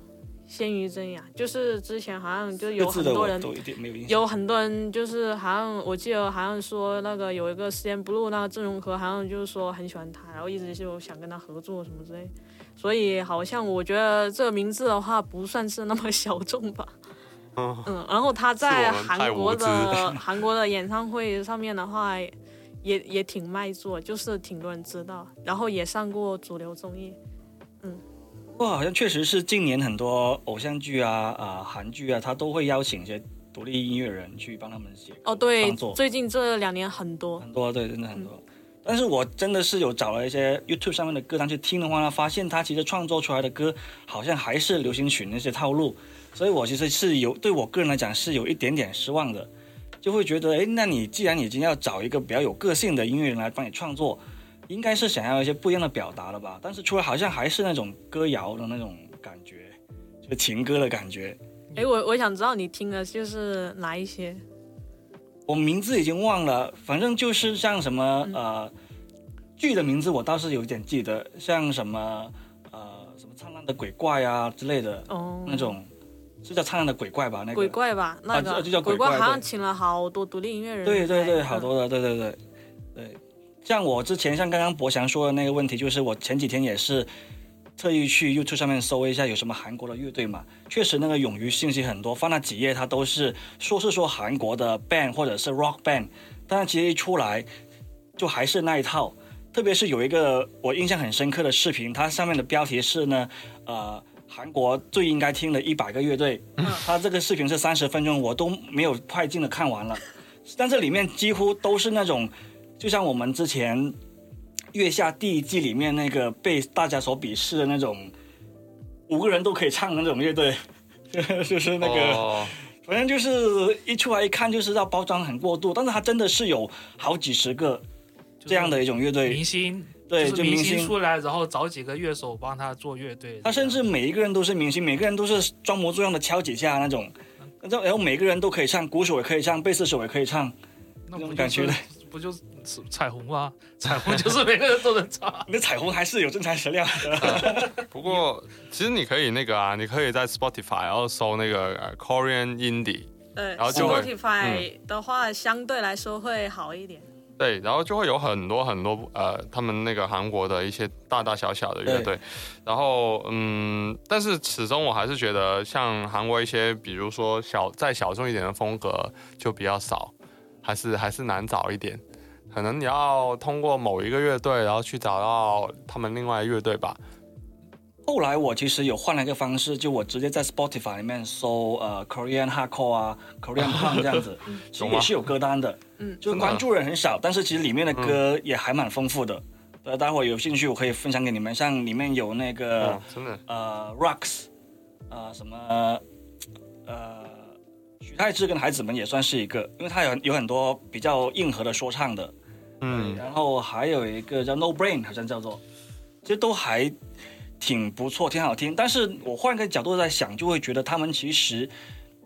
鲜于真呀，就是之前好像就有很多人有很多人就是好像我记得好像说那个有一个时间 Blue 那个郑容和好像就是说很喜欢他，然后一直就想跟他合作什么之类，所以好像我觉得这个名字的话不算是那么小众吧。嗯，嗯，然后他在韩国的韩国的演唱会上面的话，也也挺卖座，就是挺多人知道，然后也上过主流综艺。不过好像确实是近年很多偶像剧啊、啊、韩剧啊，他都会邀请一些独立音乐人去帮他们写哦，对最近这两年很多，很多，对，真的很多。但是我真的是有找了一些 YouTube 上面的歌单去听的话呢，发现他其实创作出来的歌好像还是流行曲那些套路，所以我其实是有对我个人来讲是有一点点失望的，就会觉得，哎，那你既然已经要找一个比较有个性的音乐人来帮你创作，应该是想要一些不一样的表达了吧？但是出来好像还是那种歌谣的那种感觉，就情歌的感觉。哎，我我想知道你听的就是哪一些？我名字已经忘了，反正就是像什么、呃剧的名字，我倒是有点记得，像什么呃什么灿烂的鬼怪啊之类的哦，那种，是叫灿烂的鬼怪吧？那个鬼怪吧，那个、啊就叫鬼鬼怪好像请了好多独立音乐人。对对对，嗯好多的，对对对对。像我之前像刚刚博翔说的那个问题，就是我前几天也是特意去 YouTube 上面搜一下有什么韩国的乐队嘛，确实那个勇于信息很多，翻了几页它都是说是说韩国的 band 或者是 rock band，但是其实一出来就还是那一套。特别是有一个我印象很深刻的视频，它上面的标题是呢，呃，韩国最应该听的一百个乐队。它这个视频是三十分钟，我都没有快进的看完了。但这里面几乎都是那种，就像我们之前《月下》第一季里面那个被大家所鄙视的那种，五个人都可以唱的那种乐队，就是那个，哦。反正就是一出来一看就知道包装很过度，但是它真的是有好几十个这样的一种乐队。明，星，对，就明星。出来，然后找几个乐手帮他做乐队。他甚至每一个人都是明星，每个人都是装模作样的敲几下那种，然后然后每个人都可以唱，鼓手也可以唱，贝斯手也可以唱，那种感觉的。不就是彩虹啊？彩虹就是每个人都能唱。你的彩虹还是有真材实料的。不过其实你可以那个啊，你可以在 Spotify 然后搜那个呃 Korean Indie，对然后就会，Spotify 的话相对来说会好一点。对，然后就会有很多很多呃，他们那个韩国的一些大大小小的乐队，然后嗯，但是始终我还是觉得像韩国一些，比如说小再小众一点的风格就比较少，还是还是难找一点。可能你要通过某一个乐队，然后去找到他们另外的乐队吧。后来我其实有换了一个方式，就我直接在 Spotify 里面搜呃 Korean Hardcore 啊，Korean Punk 这样子，其实也是有歌单的，嗯。就是关注人很少，但是其实里面的歌也还蛮丰富的。呃，待会儿有兴趣我可以分享给你们，像里面有那个、嗯，真的，呃 Rocks，呃什么呃许太志跟孩子们也算是一个，因为他有有很多比较硬核的说唱的，嗯，然后还有一个叫 No Brain，好像叫做，其实都还挺不错，挺好听。但是我换个角度在想，就会觉得他们其实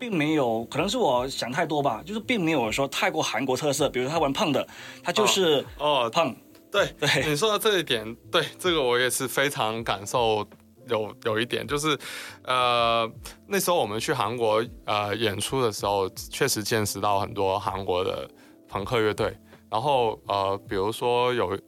并没有，可能是我想太多吧，就是并没有说太过韩国特色。比如说他玩胖的，他就是哦，胖，对对你说到这一点，对这个我也是非常感受有有一点，就是呃那时候我们去韩国呃演出的时候，确实见识到很多韩国的朋克乐队，然后呃比如说有。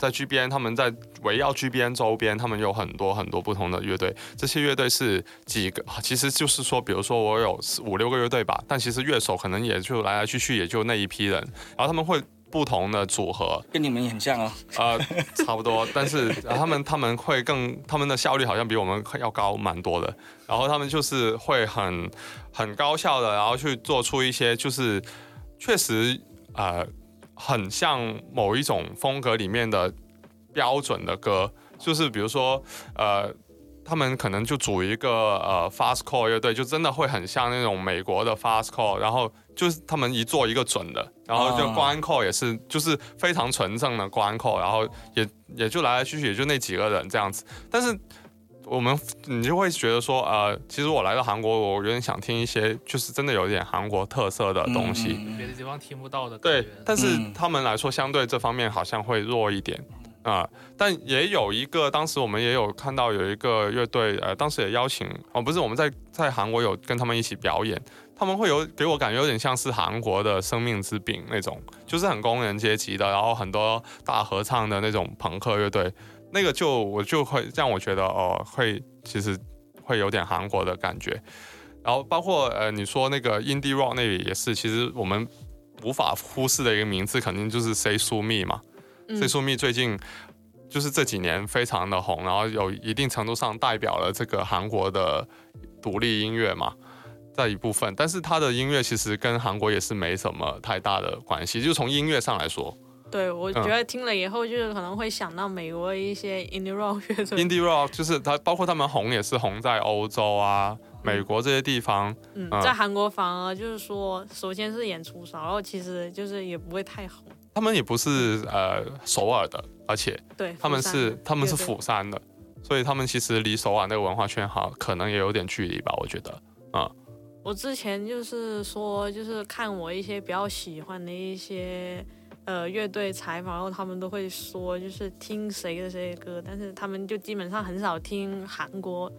在 GBN，他们在围绕 GBN 周边，他们有很多很多不同的乐队。这些乐队是几个，其实就是说，比如说我有四五六个乐队吧，但其实乐手可能也就来来去去也就那一批人，然后他们会不同的组合，跟你们也很像哦。呃，差不多，但是、呃他们他们会更，他们的效率好像比我们要高蛮多的。然后他们就是会很很高效的，然后去做出一些就是确实呃很像某一种风格里面的标准的歌，就是比如说呃他们可能就组一个呃 fast core 乐队，就真的会很像那种美国的 fast core，然后就是他们一做一个准的，然后就关 core 也是就是非常纯正的关 core，然后也也就来来去去也就那几个人这样子，但是。我们你就会觉得说，呃，其实我来到韩国，我有点想听一些就是真的有点韩国特色的东西。别的地方听不到的感对。，但是嗯他们来说，相对这方面好像会弱一点。啊、但也有一个，当时我们也有看到有一个乐队，呃，当时也邀请，哦，不是我们在在韩国有跟他们一起表演，他们会有给我感觉有点像是韩国的生命之饼那种，就是很工人阶级的，然后很多大合唱的那种朋克乐队，那个就我就会让我觉得哦、会其实会有点韩国的感觉。然后包括呃，你说那个 indie rock 那里也是，其实我们无法忽视的一个名字，肯定就是 Say Su Mi 嘛。C Say Su Mi 最近就是这几年非常的红，然后有一定程度上代表了这个韩国的独立音乐嘛。在一部分，但是他的音乐其实跟韩国也是没什么太大的关系，就从音乐上来说对，我嗯觉得听了以后，就是可能会想到美国一些 indie rock 乐队，，indie rock 就是它，包括他们红也是红在欧洲啊、美国这些地方，嗯嗯，在韩国反而就是说，首先是演出少，然后其实就是也不会太红。他们也不是呃首尔的，而且对，他们是他们是釜山的，所以他们其实离首尔那个文化圈好可能也有点距离吧，我觉得啊。我之前就是说，就是看我一些比较喜欢的一些呃乐队采访，然后他们都会说，就是听谁的谁的歌，但是他们就基本上很少听韩国。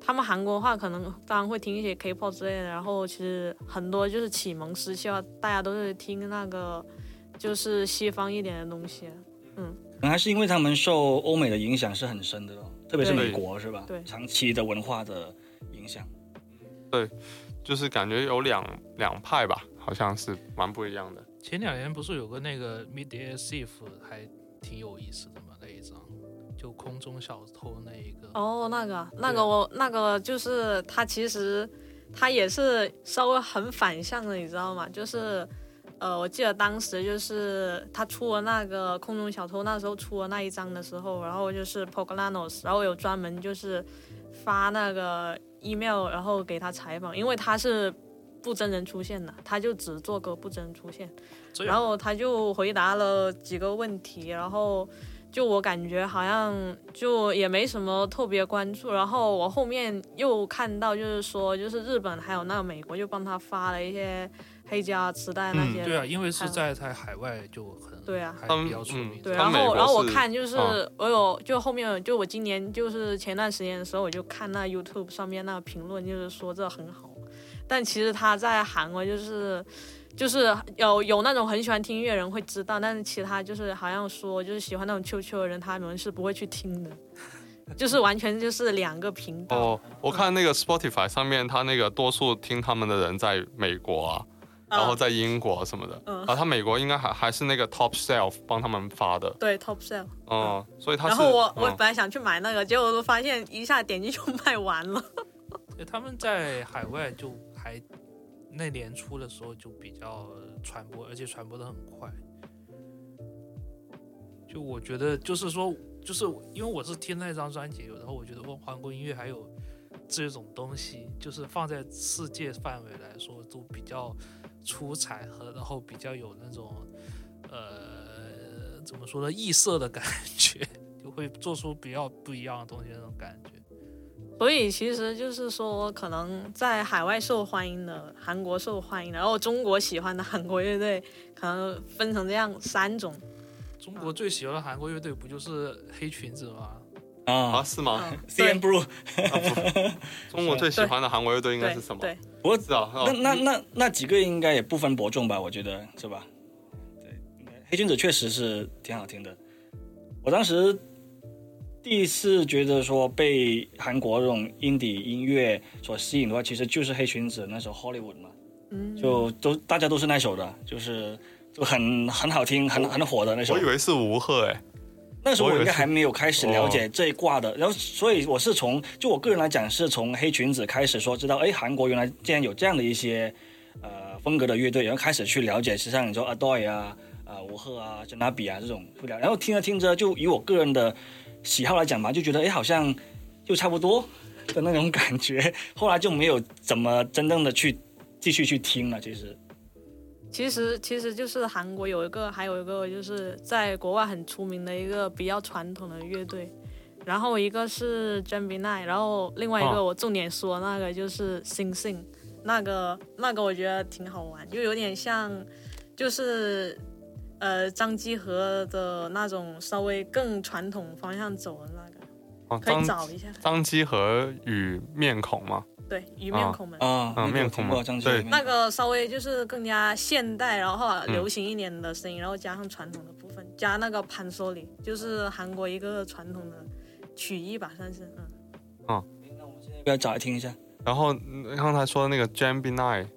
他们韩国的话，可能当然会听一些 K-pop 之类的，然后其实很多就是启蒙时期啊，大家都是听那个就是西方一点的东西。嗯可能还是因为他们受欧美的影响是很深的哦，特别是美国是吧？对长期的文化的影响。对就是感觉有两两派吧，好像是蛮不一样的。前两年不是有个那个 Mid Air Thief 还挺有意思的嘛，那一张就空中小偷那一个。哦，那个那个我那个就是他其实他也是稍微很反向的，你知道吗？就是呃，我记得当时就是他出了那个空中小偷，那时候出了那一张的时候，然后就是 Poglanos，然后有专门就是发那个 email，然后给他采访，因为他是不真人出现的，他就只做歌不真人出现。然后他就回答了几个问题，然后就我感觉好像就也没什么特别关注。然后我后面又看到，就是说，就是日本还有那个美国就帮他发了一些黑胶磁带那嗯些的。对啊，因为是在在海外就很对啊还他们比较出名。嗯对，然后然后我看就是嗯我有就后面就我今年就是前段时间的时候，我就看那 YouTube 上面那个评论，就是说这很好，但其实他在韩国就是就是有有那种很喜欢听音乐人会知道，但是其他就是好像说就是喜欢那种秋秋的人，他们是不会去听的，就是完全就是两个频道。哦，我看那个 Spotify 上面，他那个多数听他们的人在美国啊，然后在英国什么的，嗯啊，他美国应该还还是那个 Top Shelf 帮他们发的，对 Top Shelf 哦，所以他是。然后我我嗯本来想去买那个，结果都发现一下点击就卖完了。对他们在海外就还那年初的时候就比较传播，而且传播的很快。就我觉得，就是说，就是因为我是听那张专辑，然后我觉得哦，韩国音乐还有这种东西，就是放在世界范围来说都比较出彩和然后比较有那种呃怎么说呢异色的感觉，就会做出比较不一样的东西那种感觉。所以其实就是说，可能在海外受欢迎的，韩国受欢迎的，然后中国喜欢的韩国乐队，可能分成这样三种。中国最喜欢的韩国乐队不就是黑裙子吗？啊，啊是吗？嗯，，C N Blue。中国最喜欢的韩国乐队应该是什么？对，不过是啊，哦那那那那几个应该也不分伯仲吧？我觉得是吧？对，黑裙子确实是挺好听的。我当时第一次觉得说被韩国这种 indie 音乐所吸引的话，其实就是黑裙子那首 Hollywood 嘛，嗯，就都大家都是那首的，就是就很很好听、很很火的那首。我以。为是吴赫哎，那时候我应该还没有开始了解这一挂的，然后所以我是从就我个人来讲，是从黑裙子开始说知道，哎，韩国原来竟然有这样的一些呃风格的乐队，然后开始去了解，实际上你说 Adoy 啊、啊吴赫啊、珍娜比啊这种不了，然后听着听着，就以我个人的喜好来讲吧，就觉得哎好像就差不多的那种感觉，后来就没有怎么真正的去继续去听了。其实，其实其实就是韩国有一个，还有一个就是在国外很出名的一个比较传统的乐队，然后一个是 j a m b i n i 然后另外一个哦我重点说那个就是 Sing Sing，那个那个我觉得挺好玩，就有点像就是呃张基和的那种稍微更传统方向走的那个，哦，可以找一下，张基和与面孔吗，对，鱼面孔们。啊，那个面孔嘛有听过张对。学那个稍微就是更加现代，然后嗯。流行一点的声音，然后加上传统的部分，加那个潘索里，就是韩国一个传统的曲艺吧，算是嗯。那我们现在要不要找来听一下？然后嗯刚才说的那个 Gemini，j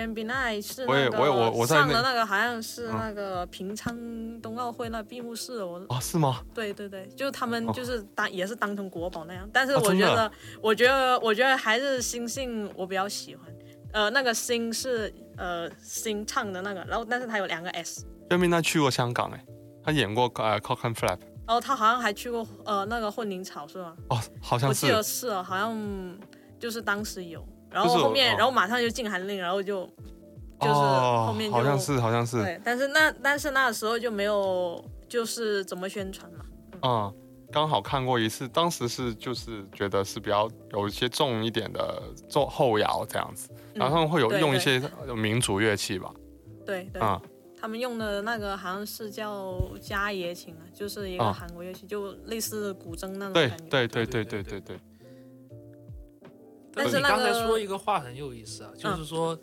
a m b i n i 是我也那我也我我在那个上的那个好像是嗯。那个平昌冬奥会那闭幕式哦，是吗？对对对，就他们哦。就是当也是当成国宝那样，但是我觉得，我觉得，我觉得还是星星我比较喜欢，呃，那个星是呃星唱的那个，然后但是他有两个 S，Gemini 去过香港哎，他演过呃 Cock and Flap，然后他好像还去过呃那个混凝草是吗？哦，好像是我记得是。哦，好像就是当时有，然后后面然后马上就禁韩令然后就就是后面好像是好像是。对但是那但是那时候就没有就是怎么宣传嘛啊刚好看过一次当时是就是觉得是比较有一些重一点的做后摇这样子然后他们会有用一些民族乐器吧对对他们用的那个好像是叫家爷琴啊就是一个韩国乐器就类似古筝那种对对对对对对对。但是那你刚才个说一个话很有意思啊，就是嗯说，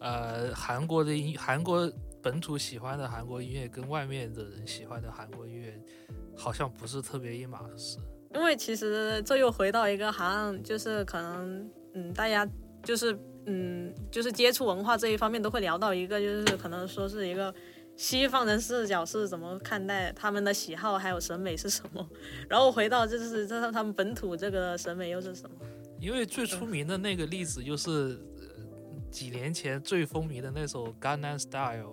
呃，韩国的音，韩国本土喜欢的韩国音乐跟外面的人喜欢的韩国音乐，好像不是特别一码事。因为其实这又回到一个好像就是可能嗯，大家就是嗯，就是接触文化这一方面都会聊到一个，就是可能说是一个西方人视角是怎么看待他们的喜好还有审美是什么，然后回到就是这他们本土这个审美又是什么？因为最出名的那个例子就是、呃几年前最风靡的那首《Gangnam Style》，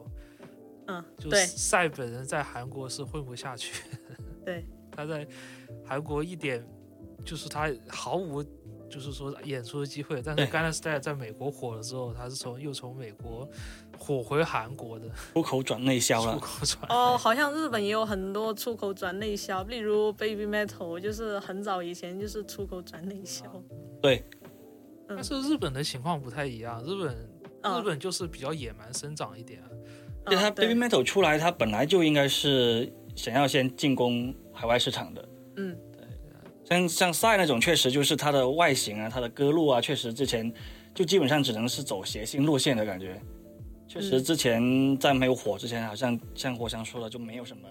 嗯，就是赛本人在韩国是混不下去，对，他在韩国一点就是他毫无就是说演出的机会，但是《Gangnam Style》在美国火了之后，他是从又从美国火回韩国的 出口转内销了出。口转。哦，好像日本也有很多出口转内销，例如 Baby Metal，就是很早以前就是出口转内销。对，但是日本的情况不太一样，日本、嗯日本就是比较野蛮生长一点啊。对它嗯对 Baby Metal 出来，它本来就应该是想要先进攻海外市场的。嗯，像像赛那种，确实就是它的外形啊，它的歌路啊，确实之前就基本上只能是走谐星路线的感觉。确实嗯之前在没有火之前，好像像火翔说的，就没有什么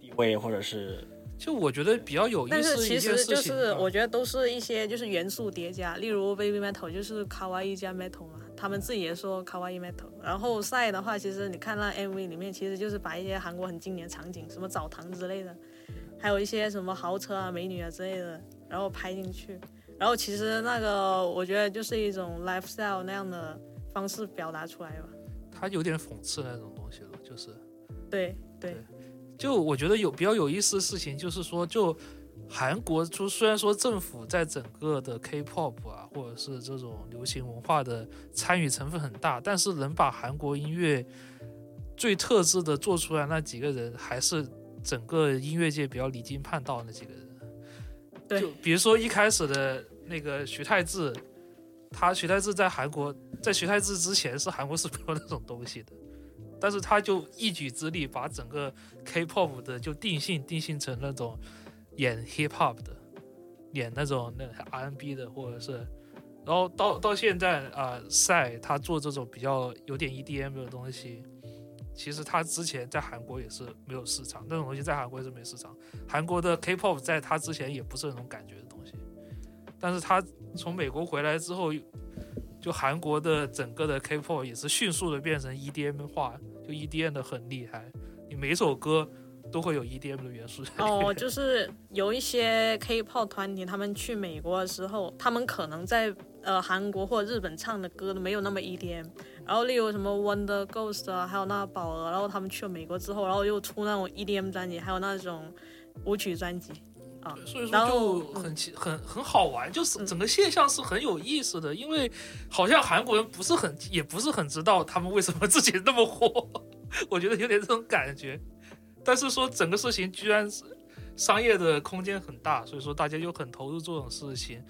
地位或者是就我觉得比较有意思但是其实就是我觉得都是一些就是元素叠加，例如 Baby Metal 就是卡哇伊加 Metal 嘛，他们自己也说卡哇伊 Metal。然后赛的话，其实你看那 MV 里面，其实就是把一些韩国很经典场景，什么澡堂之类的，还有一些什么豪车啊、美女啊之类的，然后拍进去。然后其实那个我觉得就是一种 lifestyle 那样的方式表达出来吧。他有点讽刺那种东西了，就是。对对，就我觉得有比较有意思的事情，就是说，就韩国就虽然说政府在整个的 K-pop 啊，或者是这种流行文化的参与成分很大，但是能把韩国音乐最特质的做出来那几个人，还是整个音乐界比较离经叛道的那几个人。对就比如说一开始的那个徐太志，他徐太志在韩国，在徐太志之前是韩国是没有那种东西的。但是他就一举之力把整个 K-pop 的就定性定性成那种演 hip hop 的，演那种那 R&B 的，或者是，然后到到现在啊，赛、他做这种比较有点 EDM 的东西，其实他之前在韩国也是没有市场，那种东西在韩国也是没市场。韩国的 K-pop 在他之前也不是那种感觉的东西，但是他从美国回来之后，就韩国的整个的 K-pop 也是迅速的变成 EDM 化，就 EDM 的很厉害，你每首歌都会有 EDM 的元素。哦，就是有一些 K-pop 团体，他们去美国的时候，他们可能在呃韩国或者日本唱的歌都没有那么 EDM。然后例如什么 Wonder Ghost 啊，还有那宝儿，然后他们去了美国之后，然后又出那种 EDM 专辑，还有那种舞曲专辑。啊。所以说就很奇很很好玩，就是整个现象是很有意思的，因为好像韩国人不是很也不是很知道他们为什么自己那么火，我觉得有点这种感觉。但是说整个事情居然是商业的空间很大，所以说大家就很投入这种事情。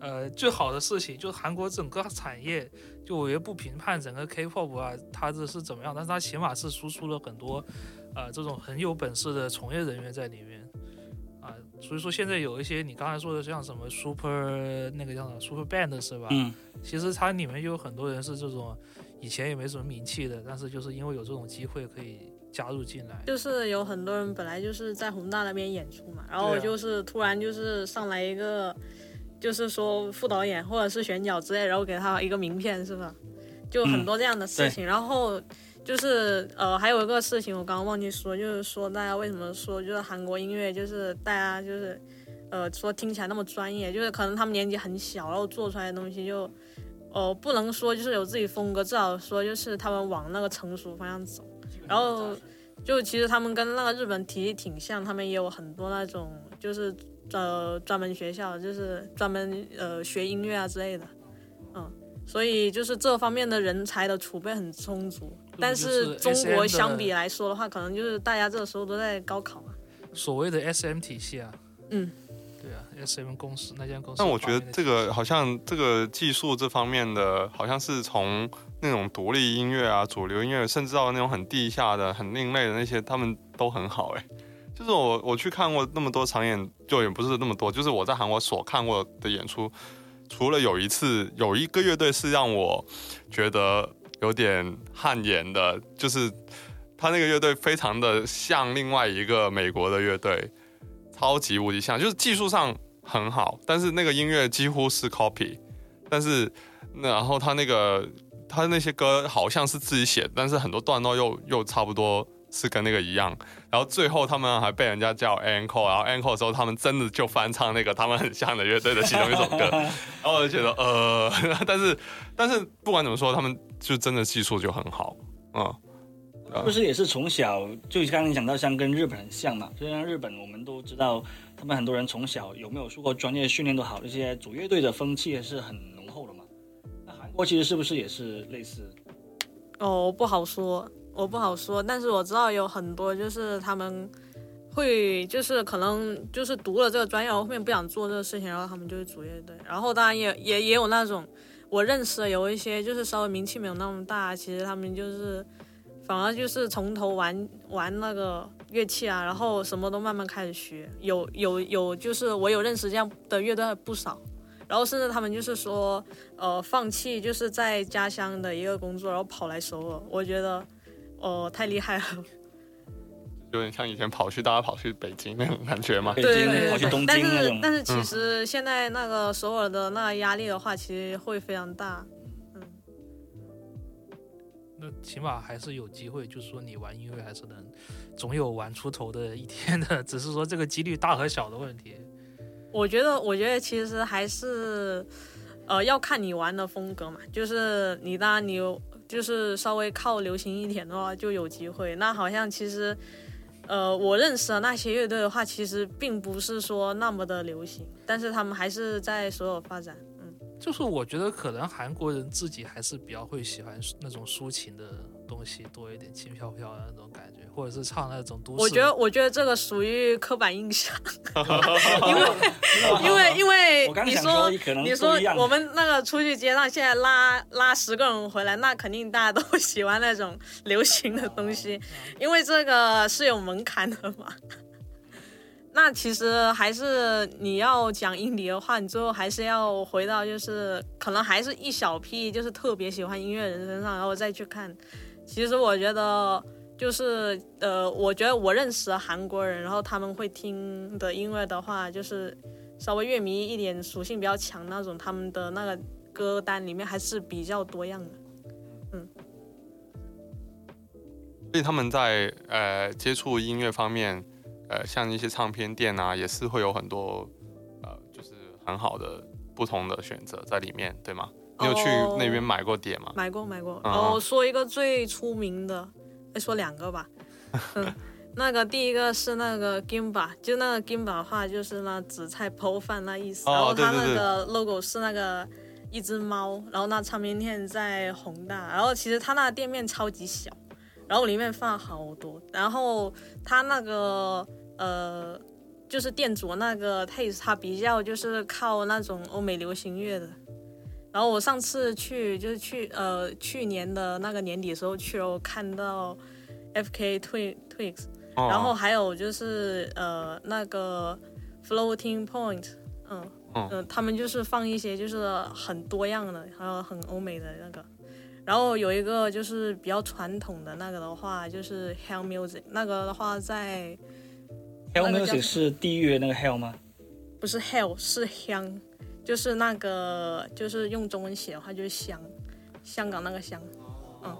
呃，最好的事情就是韩国整个产业，就我也不评判整个 K-pop 啊，它这是怎么样，但是它起码是输出了很多，呃，这种很有本事的从业人员在里面。啊，所以说现在有一些你刚才说的像什么 Super 那个叫什么 Super Band 是吧？嗯，其实它里面有很多人是这种以前也没什么名气的，但是就是因为有这种机会可以加入进来。就是有很多人本来就是在宏大那边演出嘛，然后就是突然就是上来一个，就是说副导演或者是选角之类，然后给他一个名片是吧？就很多这样的事情。然后就是呃，还有一个事情我刚刚忘记说，就是说大家为什么说就是韩国音乐就是大家就是呃说听起来那么专业，就是可能他们年纪很小，然后做出来的东西就。呃，不能说就是有自己风格，至少说就是他们往那个成熟方向走。然后就其实他们跟那个日本体系挺像，他们也有很多那种就是呃专门学校，就是专门呃学音乐啊之类的，嗯，所以就是这方面的人才的储备很充足。但是中国相比来说的话，可能就是大家这个时候都在高考嘛。所谓的 SM 体系啊，嗯，对啊，SM 公司那间公司。但我觉得这个好像这个技术这方面的，好像是从那种独立音乐啊、主流音乐，甚至到那种很地下的、很另类的那些，他们都很好哎。就是我我去看过那么多场演，就也不是那么多，就是我在韩国所看过的演出，除了有一次有一个乐队是让我觉得有点汗颜的，就是他那个乐队非常的像另外一个美国的乐队，超级无敌像，就是技术上很好，但是那个音乐几乎是 copy，但是然后他那个他那些歌好像是自己写，但是很多段落又又差不多是跟那个一样，然后最后他们还被人家叫 encore，然后 encore 的时候他们真的就翻唱那个他们很像的乐队的其中一首歌，然后我就觉得呃，但是但是不管怎么说，他们就真的技术就很好，嗯。是不是也是从小就刚刚讲到像跟日本很像嘛？就像日本，我们都知道，他们很多人从小有没有受过专业训练都好，这些组乐队的风气也是很浓厚的嘛。那韩国其实是不是也是类似？哦，不好说，我不好说，但是我知道有很多就是他们会就是可能就是读了这个专业，然后面不想做这个事情，然后他们就会组乐队。然后当然也也也有那种我认识的有一些就是稍微名气没有那么大，其实他们就是反而就是从头玩玩那个乐器啊，然后什么都慢慢开始学。有有有，就是我有认识这样的乐队不少。然后甚至他们就是说，呃，放弃就是在家乡的一个工作，然后跑来首尔，我觉得，哦、太厉害了。有点像以前跑去大家跑去北京那种感觉嘛。北对对对，跑去东但是京那种，但是其实现在那个首尔的那个压力的话，其实会非常大。嗯那起码还是有机会，就是说你玩音乐还是能总有玩出头的一天的，只是说这个几率大和小的问题。我觉得，我觉得其实还是，呃，要看你玩的风格嘛。就是你当然你有就是稍微靠流行一点的话，就有机会。那好像其实，呃，我认识的那些乐队的话，其实并不是说那么的流行，但是他们还是在所有发展。嗯，就是我觉得可能韩国人自己还是比较会喜欢那种抒情的东西多一点，轻飘飘的那种感觉，或者是唱那种都市。我觉得，我觉得这个属于刻板印象，因为 因为因为我刚你想说可能你说我们那个出去街上，现在拉拉十个人回来，那肯定大家都 喜欢那种流行的东西，因为这个是有门槛的嘛。那其实还是你要讲印尼的话，你最后还是要回到就是可能还是一小批就是特别喜欢音乐人身上，然后再去看。其实我觉得就是呃，我觉得我认识的韩国人，然后他们会听的音乐的话，就是稍微乐迷一点、属性比较强那种，他们的那个歌单里面还是比较多样的。嗯所以他们在呃接触音乐方面，呃像一些唱片店啊，也是会有很多呃就是很好的不同的选择在里面，对吗？你有去哦那边买过碟吗？买过买过。啊然后说一个最出名的，再，说两个吧。嗯，那个第一个是那个 gimba，就那个 gimba 的话就是那紫菜泡饭那意思，哦然后它那个 logo 是那个一只猫，然后那唱片店在宏大，然后其实它那店面超级小，然后里面放好多，然后它那个呃就是店主那个 taste，它比较就是靠那种欧美流行乐的。然后我上次去就是去呃去年的那个年底的时候去了，我看到 F.K. Twig Twigs，哦。然后还有就是呃那个 Floating Point，嗯嗯呃他们就是放一些就是很多样的，还有很欧美的那个。然后有一个就是比较传统的那个的话，就是 Hell Music，那个的话在 Hell Music 是地狱的那个 Hell 吗？不是 Hell 是香，就是那个就是用中文写的话就是香，香港那个香，嗯，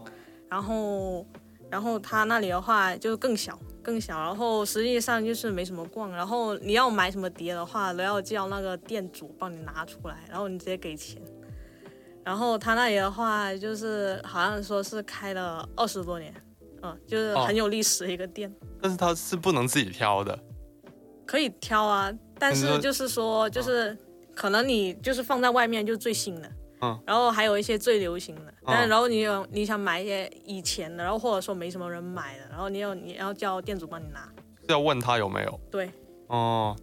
然后然后他那里的话就更小更小，然后实际上就是没什么逛，然后你要买什么碟的话都要叫那个店主帮你拿出来，然后你直接给钱。然后他那里的话，就是好像说是开了二十多年，嗯，就是哦很有历史的一个店。但是他是不能自己挑的。可以挑啊，但是就是说，就是可能你就是放在外面就是最新的，嗯，然后还有一些最流行的，但然后你有你想买一些以前的，然后或者说没什么人买的，然后你有你要叫店主帮你拿，是要问他有没有。对，哦，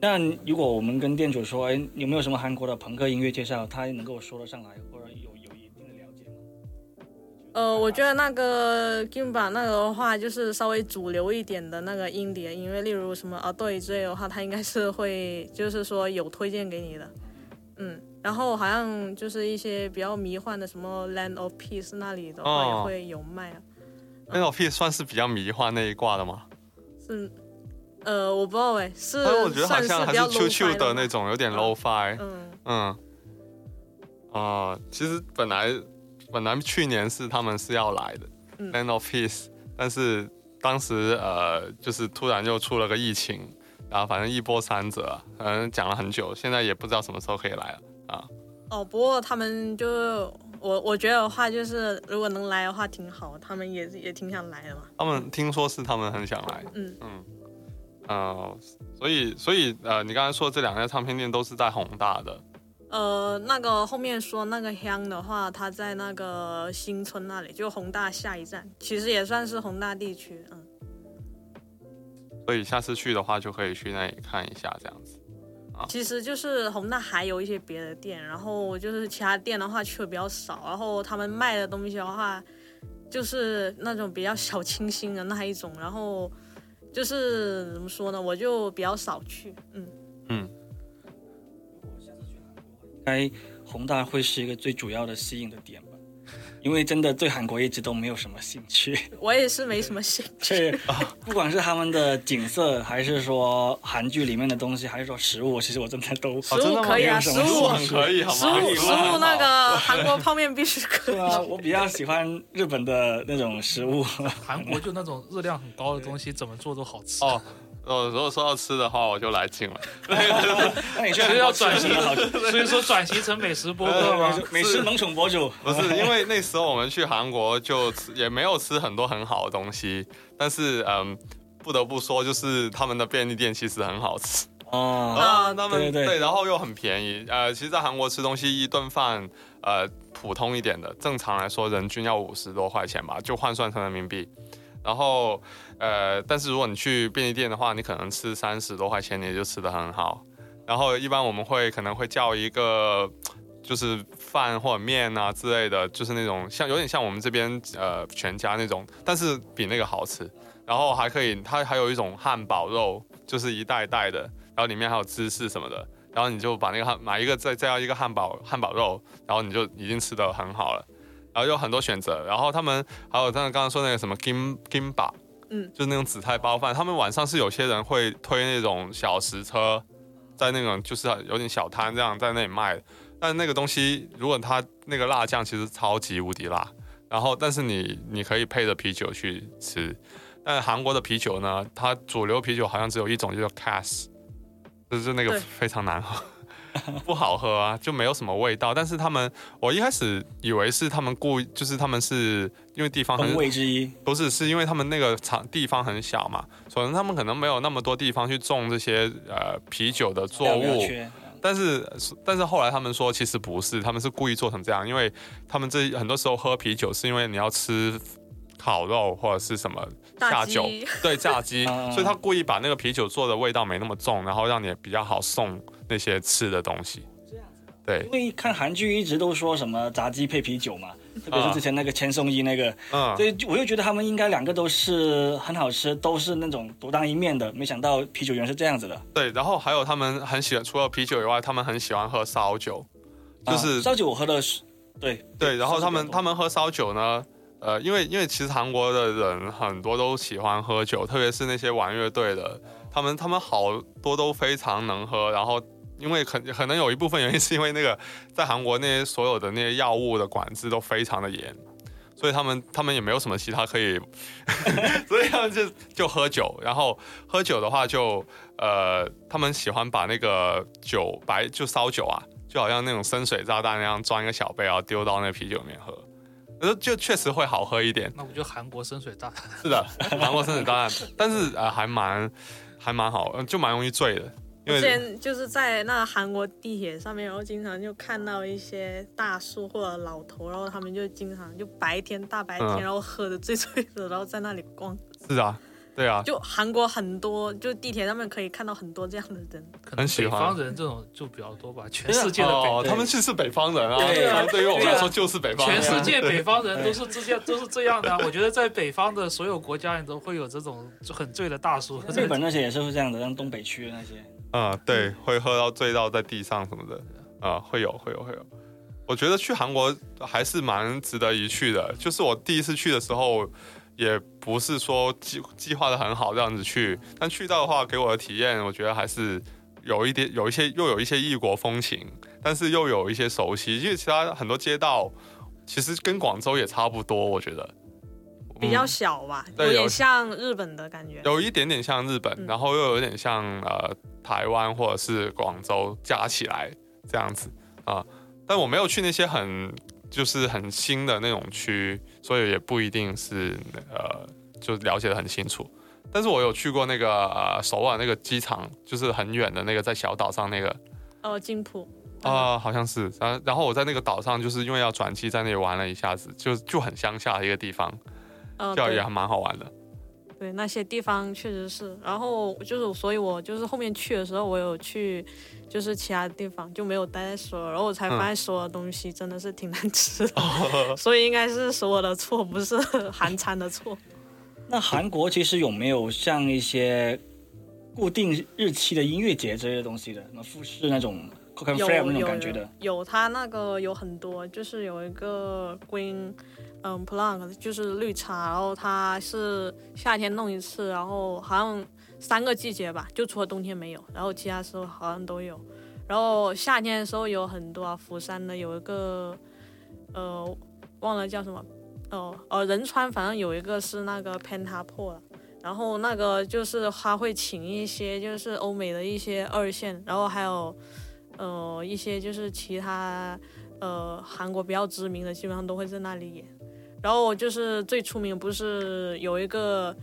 但那如果我们跟店主说，哎，有没有什么韩国的朋克音乐介绍，他能够说得上来，或者有有一定的了解吗？呃，我觉得那个 Gimba 那个的话，就是稍微主流一点的那个音碟音乐，例如什么啊对之类的话，他应该是会就是说有推荐给你的，嗯，然后好像就是一些比较迷幻的什么 Land of Peace 那里的话哦也会有卖啊。Land of Peace 算是比较迷幻那一挂的吗？是，呃，我不知道哎，是但是我觉得好像还是 Q Q 的那，种，有点嗯 low fi。嗯，嗯，啊、其实本来本来去年是他们是要来的、嗯 Land of Peace，但是当时呃就是突然又出了个疫情，然后反正一波三折啊，反正讲了很久，现在也不知道什么时候可以来了啊。哦，不过他们就我我觉得的话，就是如果能来的话挺好，他们也也挺想来的嘛，他们听说是他们很想来，嗯。嗯，呃，所以所以呃，你刚才说这两家唱片店都是在宏大的，呃，那个后面说那个香的话，他在那个新村那里，就宏大下一站，其实也算是宏大地区，嗯，所以下次去的话就可以去那里看一下这样子。啊其实就是宏大还有一些别的店，然后就是其他店的话去的比较少，然后他们卖的东西的话，就是那种比较小清新的那一种，然后就是怎么说呢，我就比较少去，嗯。嗯，应该宏大会是一个最主要的吸引的点吧，因为真的对韩国一直都没有什么兴趣。我也是没什么兴趣。不管是他们的景色，还是说韩剧里面的东西，还是说食物，其实我真的都食真的吗物可以啊，食物可以，好吗？食物食物那个韩国泡面必须可以。啊，我比较喜欢日本的那种食物。韩国就那种热量很高的东西，怎么做都好吃。哦，呃，如果说到吃的话，我就来劲了。那你确实要转型好，所以说转型成美食播客吗？美食萌宠博主不是，因为那时候我们去韩国就吃也没有吃很多很好的东西，但是嗯，不得不说，就是他们的便利店其实很好吃哦，啊，他们对然后又很便宜。呃，其实，在韩国吃东西一顿饭，呃，普通一点的，正常来说人均要五十多块钱吧，就换算成人民币。然后，呃，但是如果你去便利店的话，你可能吃三十多块钱，你就吃的很好。然后一般我们会可能会叫一个，就是饭或者面啊之类的，就是那种像有点像我们这边呃全家那种，但是比那个好吃。然后还可以，它还有一种汉堡肉，就是一袋一袋的，然后里面还有芝士什么的。然后你就把那个汉买一个再再要一个汉堡汉堡肉，然后你就已经吃的很好了。然后有很多选择，然后他们还有像刚刚说那个什么 gim gimba，嗯就是那种紫菜包饭，他们晚上是有些人会推那种小食车，在那种就是有点小摊这样在那里卖，但那个东西如果它那个辣酱其实超级无敌辣，然后但是你你可以配着啤酒去吃，但韩国的啤酒呢，它主流啤酒好像只有一种，就叫 Cass，就是那个非常难喝。不好喝啊，就没有什么味道。但是他们，我一开始以为是他们故意，就是他们是因为地方很风味之一。不是，是因为他们那个场地方很小嘛，所以他们可能没有那么多地方去种这些呃啤酒的作物。但是但是后来他们说其实不是，他们是故意做成这样，因为他们这很多时候喝啤酒是因为你要吃烤肉或者是什么下酒，对炸鸡，嗯所以他故意把那个啤酒做的味道没那么重，然后让你比较好送那些吃的东西。对。因，为看韩剧一直都说什么炸鸡配啤酒嘛，特别是之前那个千颂伊那个，嗯所以我又觉得他们应该两个都是很好吃，都是那种独当一面的。没想到啤酒原来是这样子的，对，然后还有他们很喜欢，除了啤酒以外，他们很喜欢喝烧酒，就是、啊烧酒我喝的是，对对，然后他们他们喝烧酒呢，呃，因为因为其实韩国的人很多都喜欢喝酒，特别是那些玩乐队的，他们他们好多都非常能喝，然后。因为可可能有一部分原因是因为那个在韩国那些所有的那些药物的管制都非常的严，所以他们他们也没有什么其他可以，所以他们就就喝酒，然后喝酒的话就呃他们喜欢把那个酒白就烧酒啊，就好像那种深水炸弹那样装一个小杯，然后丢到那个啤酒里面喝，呃就确实会好喝一点。那不就韩国深水炸弹？是的，韩国深水炸弹，但是呃还蛮还蛮好，呃就蛮容易醉的，因之前就是在那韩国地铁上面，然后经常就看到一些大叔或者老头，然后他们就经常就白天大白天，嗯然后喝的醉醉的，然后在那里逛。是啊，对啊，就韩国很多，就地铁上面可以看到很多这样的人。可能很喜欢北方人这种就比较多吧，全世界的北哦，他们就是北方人啊，对他们对于我们来说就是北方人，全世界北方人都是这样，都是这样的啊。我觉得在北方的所有国家里都会有这种很醉的大叔。日本那些也是会这样的，像东北区的那些。啊，对，会喝到醉到在地上什么的，啊、会有，会有，会有。我觉得去韩国还是蛮值得一去的。就是我第一次去的时候，也不是说计计划的很好这样子去，但去到的话，给我的体验，我觉得还是有一点，有一些又有一些异国风情，但是又有一些熟悉，因为其他很多街道其实跟广州也差不多，我觉得。比较嗯小吧，对有有点像日本的感觉。有一点点像日本，嗯然后又有点像呃台湾或者是广州加起来这样子啊、但我没有去那些很就是很新的那种区，所以也不一定是呃就了解的很清楚。但是我有去过那个呃首尔那个机场，就是很远的那个在小岛上那个哦，金浦啊、好像是。然后然后我在那个岛上，就是因为要转机，在那里玩了一下子，就就很乡下的一个地方，呃，对就也还蛮好玩的。对，那些地方确实是。然后就是，所以我就是后面去的时候，我有去就是其他地方，就没有待在首尔，然后我才发现首尔的东西真的是挺难吃的，所以应该是首尔的错，不是 韩餐的错。那韩国其实有没有像一些固定日期的音乐节之类的东西的？什么富士那种 Coca 有 Flame 那种有感觉的？有，它那个有很多，就是有一个 green，嗯 plank，就是绿茶，然后它是夏天弄一次，然后好像三个季节吧，就除了冬天没有，然后其他时候好像都有。然后夏天的时候有很多啊，釜山的有一个，呃，忘了叫什么，哦呃，仁川反正有一个是那个 Penta p o 然后那个就是他会请一些就是欧美的一些二线，然后还有呃一些就是其他呃韩国比较知名的，基本上都会在那里演。然后就是最出名不是有一个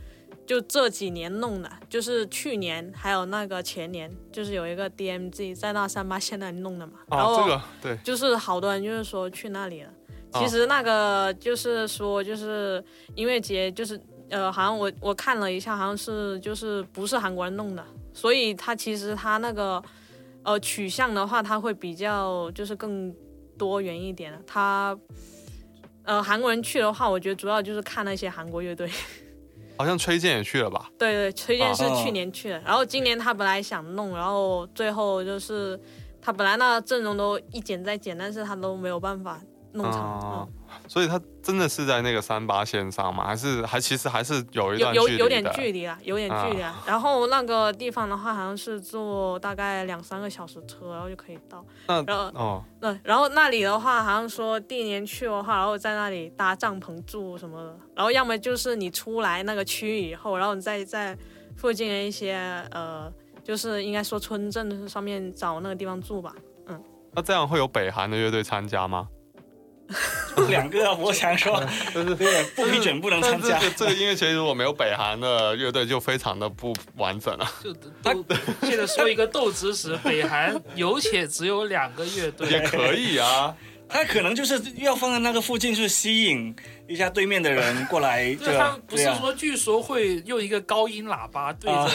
就这几年弄的，就是去年还有那个前年，就是有一个 DMZ 在那三八线那里弄的嘛。然啊，后这个对，就是好多人就是说去那里了。啊其实那个就是说，就是音乐节，就是呃，好像我我看了一下，好像是就是不是韩国人弄的，所以他其实他那个呃取向的话，他会比较就是更多元一点的。他呃韩国人去的话，我觉得主要就是看那些韩国乐队。好像崔健也去了吧？对对，崔健是哦去年去的，然后今年他本来想弄，然后最后就是他本来那个阵容都一减再减，但是他都没有办法弄成。哦嗯所以他真的是在那个三八线上吗？还是还其实还是有一有段距离有有点距离啊，有点距离啊。然后那个地方的话，好像是坐大概两三个小时车，然后就可以到。那然后哦，那然后那里的话，好像说第一年去的话，然后在那里搭帐篷住什么的。然后要么就是你出来那个区域以后，然后你再在附近的一些呃，就是应该说村镇上面找那个地方住吧。嗯那这样会有北韩的乐队参加吗？两个啊，我想说，就是对，不批准不能参加但。这个这个音乐节如果没有北韩的乐队，就非常的不完整了。就都现在说一个斗知识，北韩有且只有两个乐队，也可以啊，他可能就是要放在那个附近，去吸引一下对面的人过来，对他们？不是说，据说会用一个高音喇叭对着、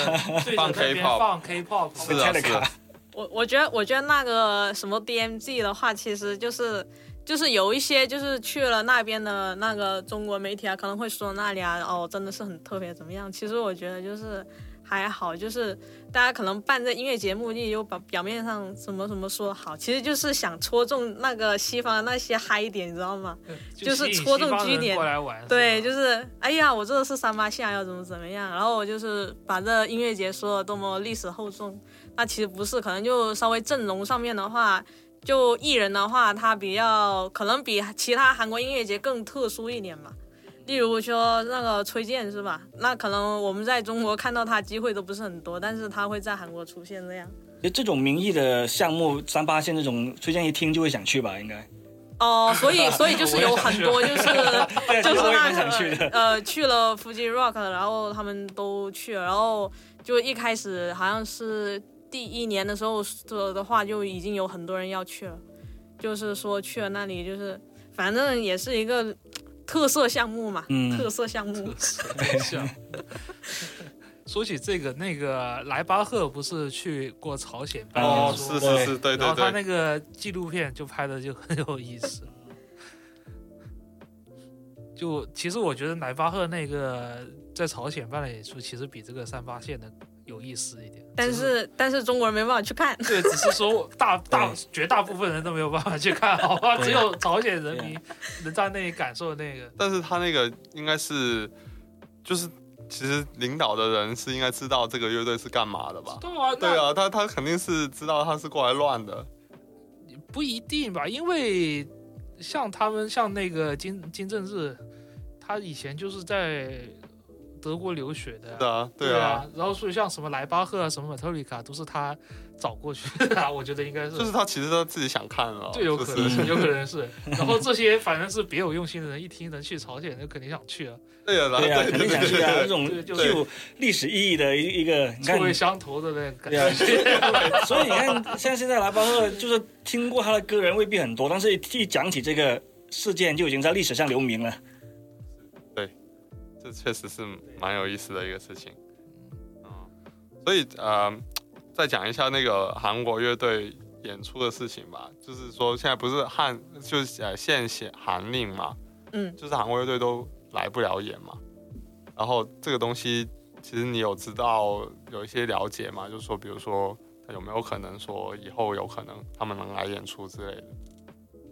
对着放那边放 K-pop，是啊是啊，我我觉得，我觉得那个什么 DMZ 的话，其实就是就是有一些就是去了那边的那个中国媒体啊，可能会说那里啊，哦，真的是很特别怎么样？其实我觉得就是还好，就是大家可能办这音乐节目，也有把表面上什么什么说好，其实就是想戳中那个西方的那些嗨点，你知道吗？就是戳中据点过来玩，对，就是哎呀，我这个是三八线，要怎么怎么样，然后我就是把这音乐节说的多么历史厚重，那其实不是，可能就稍微阵容上面的话，就艺人的话，他比较可能比其他韩国音乐节更特殊一点吧。例如说那个崔健是吧？那可能我们在中国看到他机会都不是很多，但是他会在韩国出现这样。就这种名义的项目，三八线这种，崔健一听就会想去吧？应该。哦，所以所以就是有很多就是，就是那。个呃去了 Fuji Rock，然后他们都去了，然后就一开始好像是第一年的时候说的话，就已经有很多人要去了，就是说去了那里就是反正也是一个特色项目嘛，嗯特色项目。像。说起这个，那个莱巴赫不是去过朝鲜办哦，演出是是是，对然后他对对，那个纪录片就拍的就很有意思。就其实我觉得莱巴赫那个在朝鲜办的演出，其实比这个三八线的有意思一点。但只是但是中国人没办法去看，对，只是说 大大绝大部分人都没有办法去看，好吧？只有朝鲜人民能在那里感受那个。但是他那个应该是就是。其实领导的人是应该知道这个乐队是干嘛的吧？对啊，对啊，他他肯定是知道他是过来乱的。不一定吧，因为像他们像那个金金正日，他以前就是在德国留学的呀。对啊，对对啊，，然后所以像什么莱巴赫啊、什么马特里卡都是他找过去的啊，我觉得应该是。就是他其实他自己想看了，对，有可能，就是有可能是。然后这些反正是别有用心的人，一听能去朝鲜，就肯定想去啊。对啊，对啊，肯定想去啊！这种就具有历史意义的一一个，你看臭，味相投的那个感觉。所以你看，像现在莱巴赫，就是听过他的歌人未必很多，但是一一讲起这个事件，就已经在历史上留名了。这确实是蛮有意思的一个事情。嗯，所以呃，再讲一下那个韩国乐队演出的事情吧。就是说，现在不是汉就是呃限写韩令嘛，嗯，就是韩国乐队都来不了演嘛。然后这个东西，其实你有知道有一些了解吗？就是说，比如说有没有可能说以后有可能他们能来演出之类的？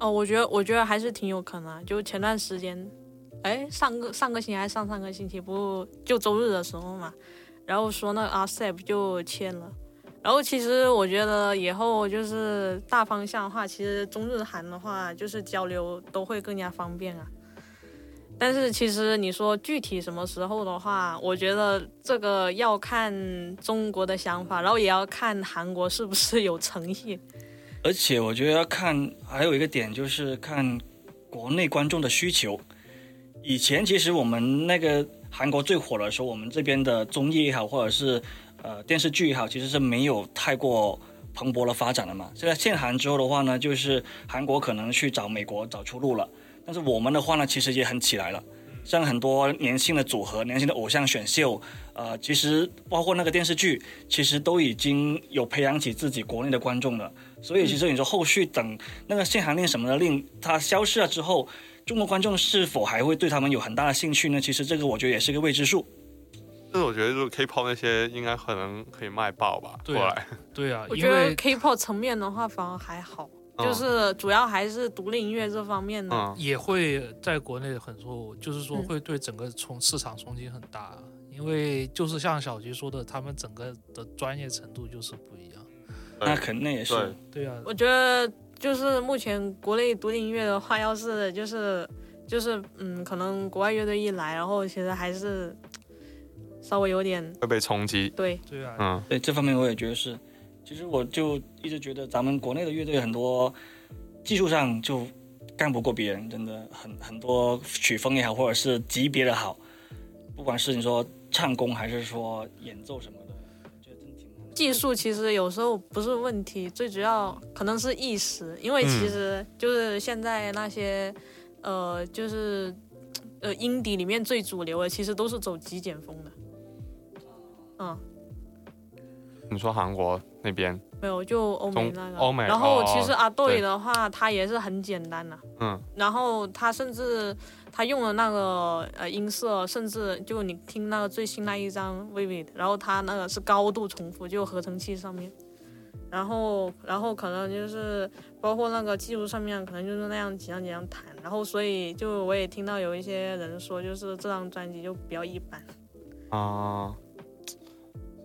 哦，我觉得我觉得还是挺有可能啊。就前段时间，哎，上个上个星期还是上上个星期，不就周日的时候嘛，然后说那个 RCEP 就签了。然后其实我觉得以后就是大方向的话，其实中日韩的话，就是交流都会更加方便啊。但是其实你说具体什么时候的话，我觉得这个要看中国的想法，然后也要看韩国是不是有诚意。而且我觉得要看还有一个点就是看国内观众的需求。以前其实我们那个韩国最火的时候，我们这边的综艺也好，或者是呃电视剧也好，其实是没有太过蓬勃的发展的嘛。现在限韩之后的话呢，就是韩国可能去找美国找出路了，但是我们的话呢，其实也很起来了。像很多年轻的组合、年轻的偶像选秀，呃，其实包括那个电视剧，其实都已经有培养起自己国内的观众了。所以其实你说后续等那个限韩令什么的令它消失了之后，中国观众是否还会对他们有很大的兴趣呢？其实这个我觉得也是个未知数。但是我觉得，就是 K-pop 那些应该可能可以卖爆吧，对啊过来。对啊，我觉得 K-pop 层面的话反而还好，嗯就是主要还是独立音乐这方面的。嗯，也会在国内很受，就是说嗯会对整个冲市场冲击很大，因为就是像小菊说的，他们整个的专业程度就是不一样。那肯定也是。对，对啊，我觉得就是目前国内独立音乐的话，要是就是就是嗯，可能国外乐队一来，然后其实还是稍微有点会被冲击。对，对啊，嗯，对这方面我也觉得是，其实我就一直觉得咱们国内的乐队很多技术上就干不过别人，真的很很多曲风也好，或者是级别的好，不管是你说唱功还是说演奏什么。技术其实有时候不是问题，最主要可能是意识，因为其实就是现在那些，呃，就是呃英底里面最主流的，其实都是走极简风的。嗯，你说韩国那边，没有，就欧美那个。欧美然后哦其实阿豆对的话，它也是很简单的、嗯，然后他甚至他用了那个呃音色，甚至就你听那个最新那一张 Vivid，然后他那个是高度重复，就合成器上面，然后然后可能就是包括那个技术上面，可能就是那样几样几样弹，然后所以就我也听到有一些人说，就是这张专辑就比较一般，啊、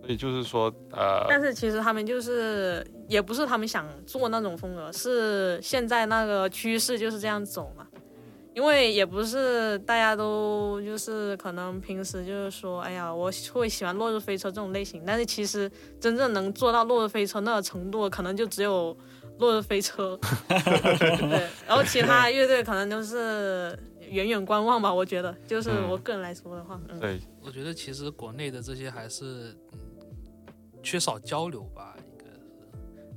所以就是说，呃，但是其实他们就是也不是他们想做那种风格，是现在那个趋势就是这样走嘛。因为也不是大家都就是可能平时就是说，哎呀，我会喜欢落日飞车这种类型，但是其实真正能做到落日飞车那个程度，可能就只有落日飞车。对，然后其他乐队可能都是远远观望吧。我觉得，就是嗯我个人来说的话，嗯，对，我觉得其实国内的这些还是嗯缺少交流吧，应该是。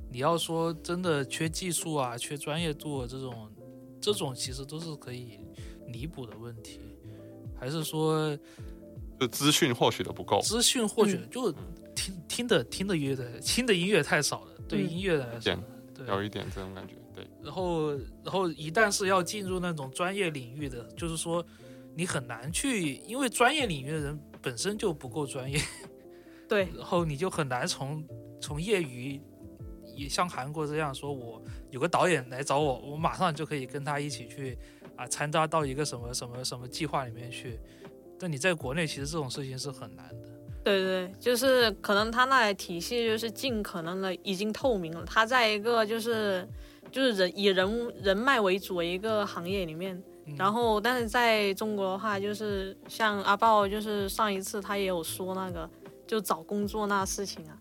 你要说真的缺技术啊、缺专业度啊这种，这种其实都是可以弥补的问题。还是说就资讯获取的不够，资讯获取嗯。就听听的听的音乐的听的音乐太少了，对嗯。音乐来说简，对，有一点这种感觉，对，然后，然后一旦是要进入那种专业领域的，就是说你很难去，因为专业领域的人本身就不够专业，对，然后你就很难从从业余，也像韩国这样说，我有个导演来找我，我马上就可以跟他一起去啊参加到一个什么什么什么计划里面去。但你在国内其实这种事情是很难的。对对，就是可能他那体系就是尽可能的已经透明了，他在一个就是就是人以人物人脉为主的一个行业里面，嗯然后但是在中国的话，就是像阿豹，就是上一次他也有说那个就找工作那事情啊，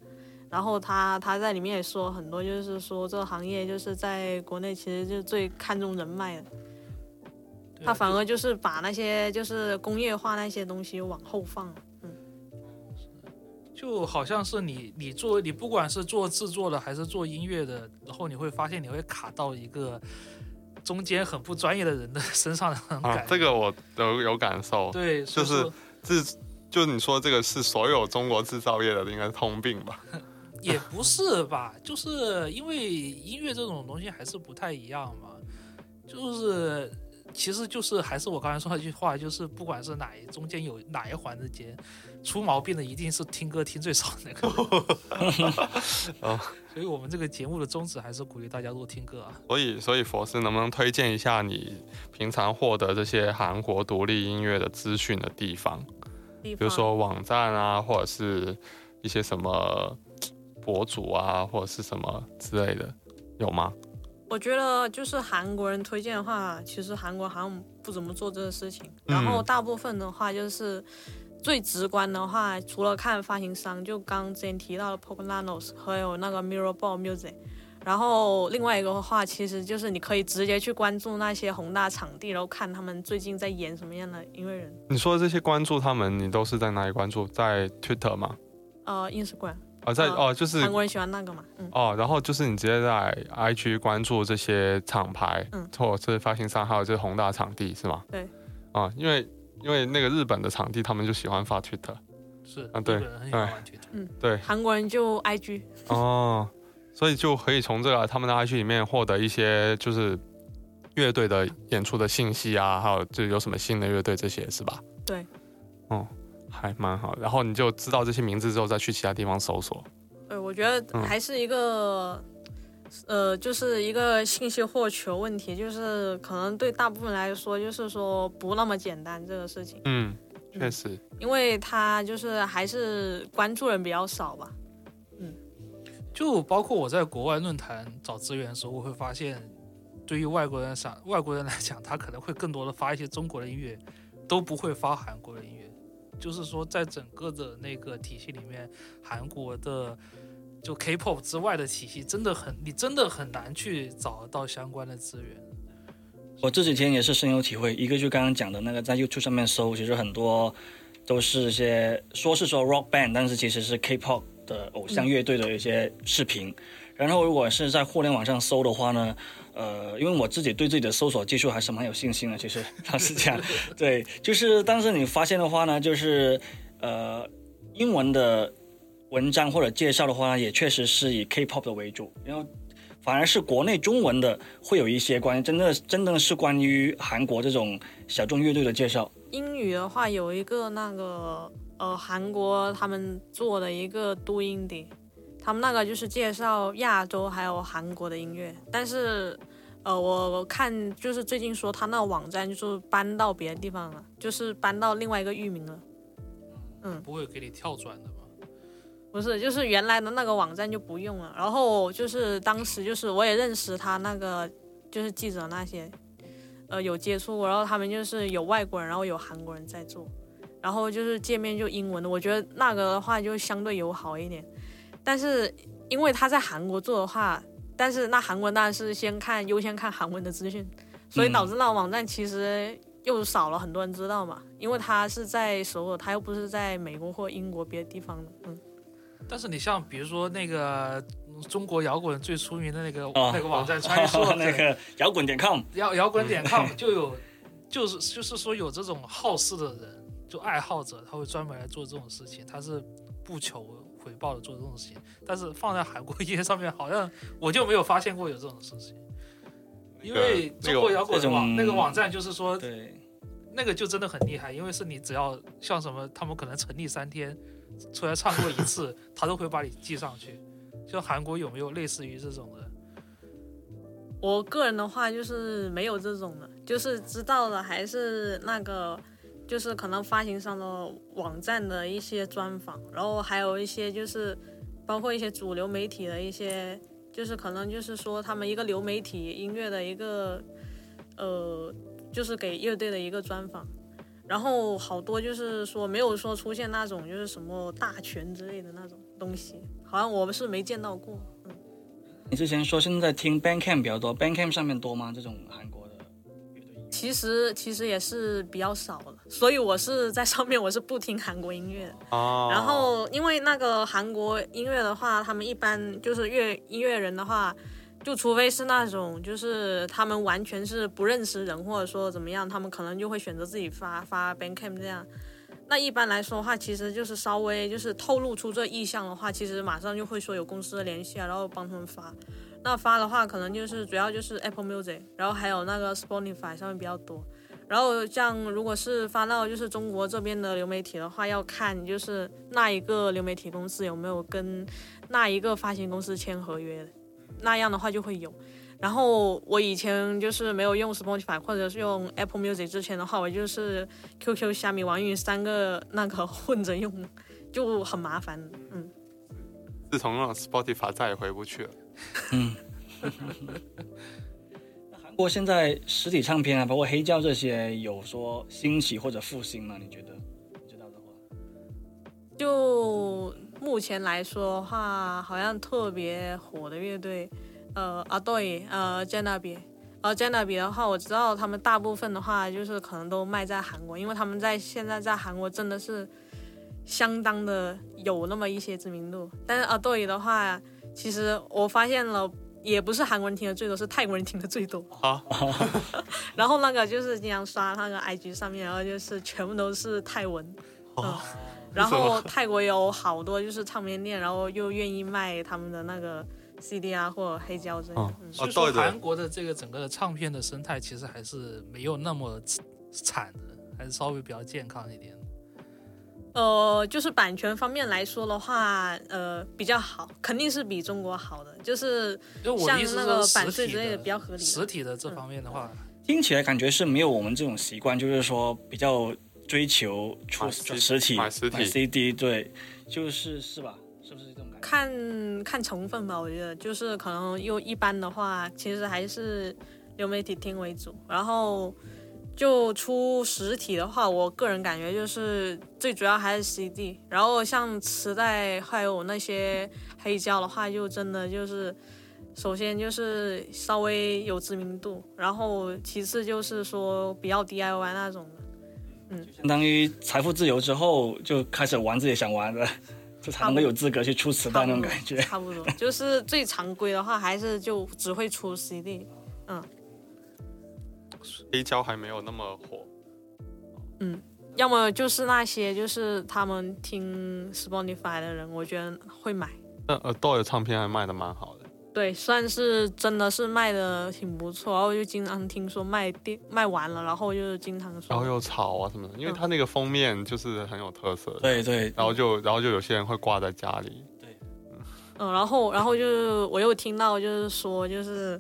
然后他他在里面也说很多，就是说这个行业就是在国内其实就最看重人脉的，他反而就是把那些就是工业化那些东西往后放了。就好像是你，你做你不管是做制作的还是做音乐的，然后你会发现你会卡到一个中间很不专业的人的身上的那种啊感，觉。这个我有有感受，对，就是说制，就你说这个是所有中国制造业的应该是通病吧？也不是吧，就是因为音乐这种东西还是不太一样嘛，就是其实就是还是我刚才说那句话，就是不管是哪一中间有哪一环之间出毛病的，一定是听歌听最少的那个人。哦 所以我们这个节目的宗旨还是鼓励大家多听歌啊。所以，所以佛斯能不能推荐一下你平常获得这些韩国独立音乐的资讯的地方？比比如说网站啊，或者是一些什么博主啊，或者是什么之类的，有吗？我觉得就是韩国人推荐的话，其实韩国好像不怎么做这个事情。嗯然后大部分的话就是最直观的话，除了看发行商，就刚之前提到的 Poconanos，还有那个 Mirror Ball Music。然后另外一个的话，其实就是你可以直接去关注那些宏大场地，然后看他们最近在演什么样的音乐人。你说的这些关注他们，你都是在哪里关注？在 Twitter 吗？呃，Instagram，啊，在呃哦，就是韩国人喜欢那个嘛，嗯，哦，然后就是你直接在 IG 关注这些厂牌，嗯或者是发行商，还有这是宏大场地是吗？对。啊，因为因为那个日本的场地，他们就喜欢发 Twitter。是啊对日本人很喜欢玩 Twitter 对，韩国人就 IG，哦，所以就可以从这个他们的 IG 里面获得一些就是乐队的演出的信息啊，还有就有什么新的乐队这些是吧？对。哦，还蛮好。然后你就知道这些名字之后，再去其他地方搜索。对，我觉得嗯还是一个，呃，就是一个信息获取的问题，就是可能对大部分来说，就是说不那么简单这个事情，嗯，确实。因为他就是还是关注人比较少吧。嗯就包括我在国外论坛找资源的时候，我会发现，对于外国人想外国人来讲，他可能会更多的发一些中国的音乐，都不会发韩国的音乐。就是说，在整个的那个体系里面，韩国的就 K-pop 之外的体系，真的很，你真的很难去找到相关的资源。我这几天也是深有体会，一个就刚刚讲的那个，在 YouTube 上面搜，其实很多都是一些说是说 rock band，但是其实是 K-pop 的偶像乐队的一些视频。然后如果是在互联网上搜的话呢，呃，因为我自己对自己的搜索技术还是蛮有信心的，其实老实讲，对，就是但是你发现的话呢，就是呃，英文的文章或者介绍的话呢，也确实是以 K-pop 的为主，然后。反而是国内中文的会有一些关于真的真的是关于韩国这种小众乐队的介绍。英语的话有一个那个呃韩国他们做的一个读音的，他们那个就是介绍亚洲还有韩国的音乐，但是呃我看就是最近说他那个网站就是搬到别的地方了，就是搬到另外一个域名了。嗯，不会给你跳转的吧？不是，就是原来的那个网站就不用了。然后就是当时就是我也认识他那个就是记者那些，呃有接触过。然后他们就是有外国人，然后有韩国人在做，然后就是界面就英文的。我觉得那个的话就相对友好一点。但是因为他在韩国做的话，但是那韩国当然是先看优先看韩文的资讯，所以导致那个网站其实又少了很多人知道嘛。因为他是在首尔，他又不是在美国或英国别的地方的，嗯。但是你像比如说那个中国摇滚最出名的那个哦那个网站穿梭 那个摇滚点 com，摇摇滚点 com 就有，就是就是说有这种好事的人，就爱好者，他会专门来做这种事情，他是不求回报的做这种事情。但是放在韩国音乐上面，好像我就没有发现过有这种事情。因为中国摇滚网那个网站就是说，对，那个就真的很厉害，因为是你只要像什么，他们可能成立三天，出来唱过一次，他都会把你记上去。就韩国有没有类似于这种的？我个人的话就是没有这种的，就是知道了还是那个，就是可能发行商的网站的一些专访，然后还有一些就是包括一些主流媒体的一些，就是可能就是说他们一个流媒体音乐的一个，呃，就是给乐队的一个专访，然后好多就是说没有说出现那种就是什么大全之类的那种东西，好像我们是没见到过，嗯。你之前说现在听 Bandcamp 比较多，Bandcamp 上面多吗？这种韩国？其实其实也是比较少了，所以我是在上面我是不听韩国音乐。哦，然后因为那个韩国音乐的话，他们一般就是乐音乐人的话，就除非是那种就是他们完全是不认识人或者说怎么样，他们可能就会选择自己发发 Bandcamp 这样。那一般来说的话，其实就是稍微就是透露出这意向的话，其实马上就会说有公司的联系啊，然后帮他们发。那发的话，可能就是主要就是 Apple Music，然后还有那个 Spotify 上面比较多。然后像如果是发到就是中国这边的流媒体的话，要看就是那一个流媒体公司有没有跟那一个发行公司签合约，那样的话就会有。然后我以前就是没有用 Spotify 或者是用 Apple Music 之前的话，我就是 QQ、虾米、网易云三个那个 混着用，就很麻烦。嗯，自从用了 Spotify 再也回不去了。韩国现在实体唱片啊，包括黑胶这些，有说兴起或者复兴吗？你觉得？你知道的话，就目前来说的话，好像特别火的乐队，呃啊对，呃 j a n a b 呃 j a n a b 的话，我知道他们大部分的话就是可能都卖在韩国，因为他们在现在在韩国真的是相当的有那么一些知名度。但是啊对的话，其实我发现了。也不是韩国人听的最多，是泰国人听的最多。啊，然后那个就是经常刷那个 IG 上面，然后就是全部都是泰文。嗯，然后泰国有好多就是唱片店，然后又愿意卖他们的那个 CD 啊或者黑胶之类的。哦嗯所以说韩国的这个整个的唱片的生态其实还是没有那么惨的，还是稍微比较健康一点。呃，就是版权方面来说的话，呃，比较好，肯定是比中国好的。就是像那个版税之类的的比较合理实体的这方面的话，听起来感觉是没有我们这种习惯，就是说比较追求出买实实体、买实体 CD，对，就是是吧？是不是这种感觉？看看成分吧，我觉得就是可能又一般的话，其实还是流媒体听为主，然后就出实体的话，我个人感觉就是最主要还是 CD，然后像磁带还有那些黑胶的话，就真的就是，首先就是稍微有知名度，然后其次就是说比较 DIY 那种的。嗯相当于财富自由之后就开始玩自己想玩的，就才能够有资格去出磁带那种感觉。差不多，就是最常规的话，还是就只会出 CD。黑胶还没有那么火。嗯要么就是那些就是他们听 Spotify 的人，我觉得会买。那呃，豆的唱片还卖的蛮好的。对，算是真的是卖的挺不错，然后就经常听说卖店卖完了，然后就是经常说，然后又潮啊什么的，因为它那个封面就是很有特色的。对对，然后就然后就有些人会挂在家里。对嗯，然后然后就是我又听到就是说就是，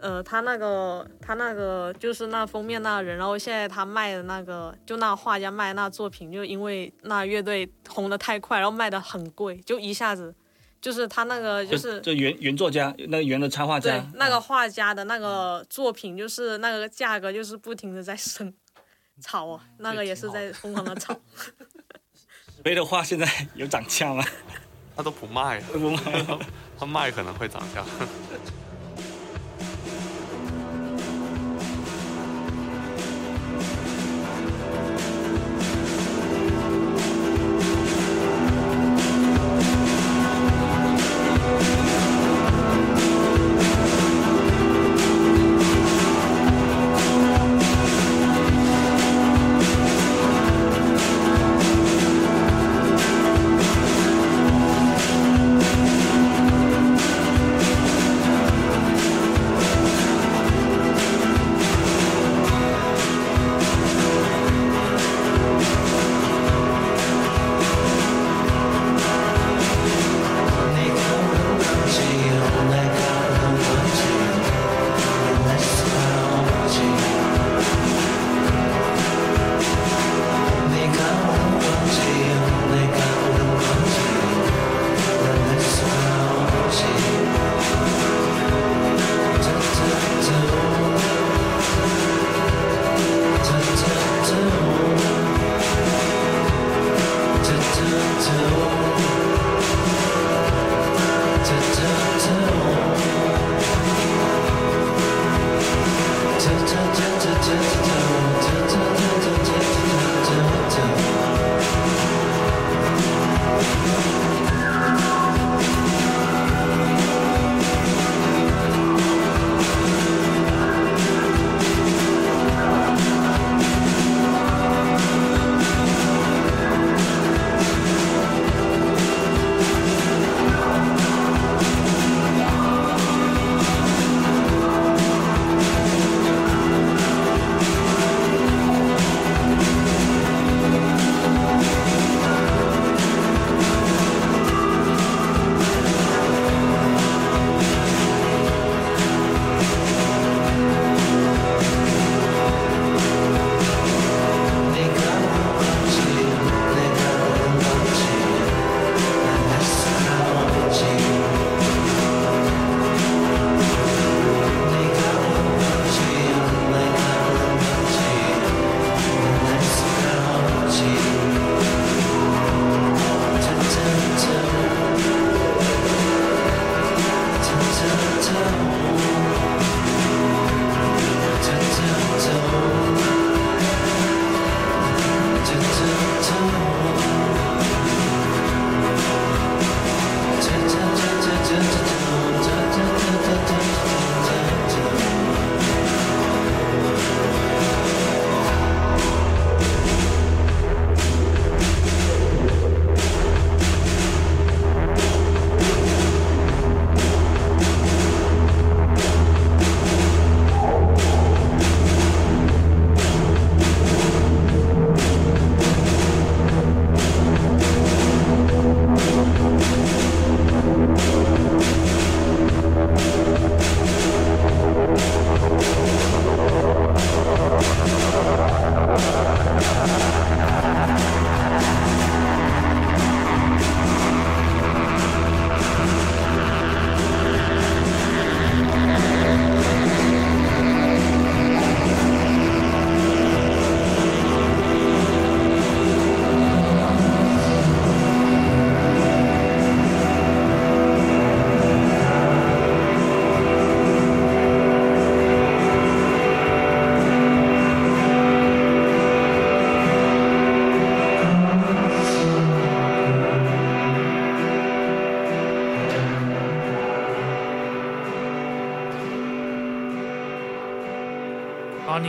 呃，他那个他那个就是那封面那人，然后现在他卖的那个就那画家卖那作品，就因为那乐队红的太快，然后卖的很贵，就一下子就是他那个就是就原原作家那个原的插画对家，那个画家的那个作品，就是那个价格就是不停的在升，炒啊，那个也是在疯狂的炒。所以的话现在有涨价吗？他都不卖，不卖 他卖可能会涨价。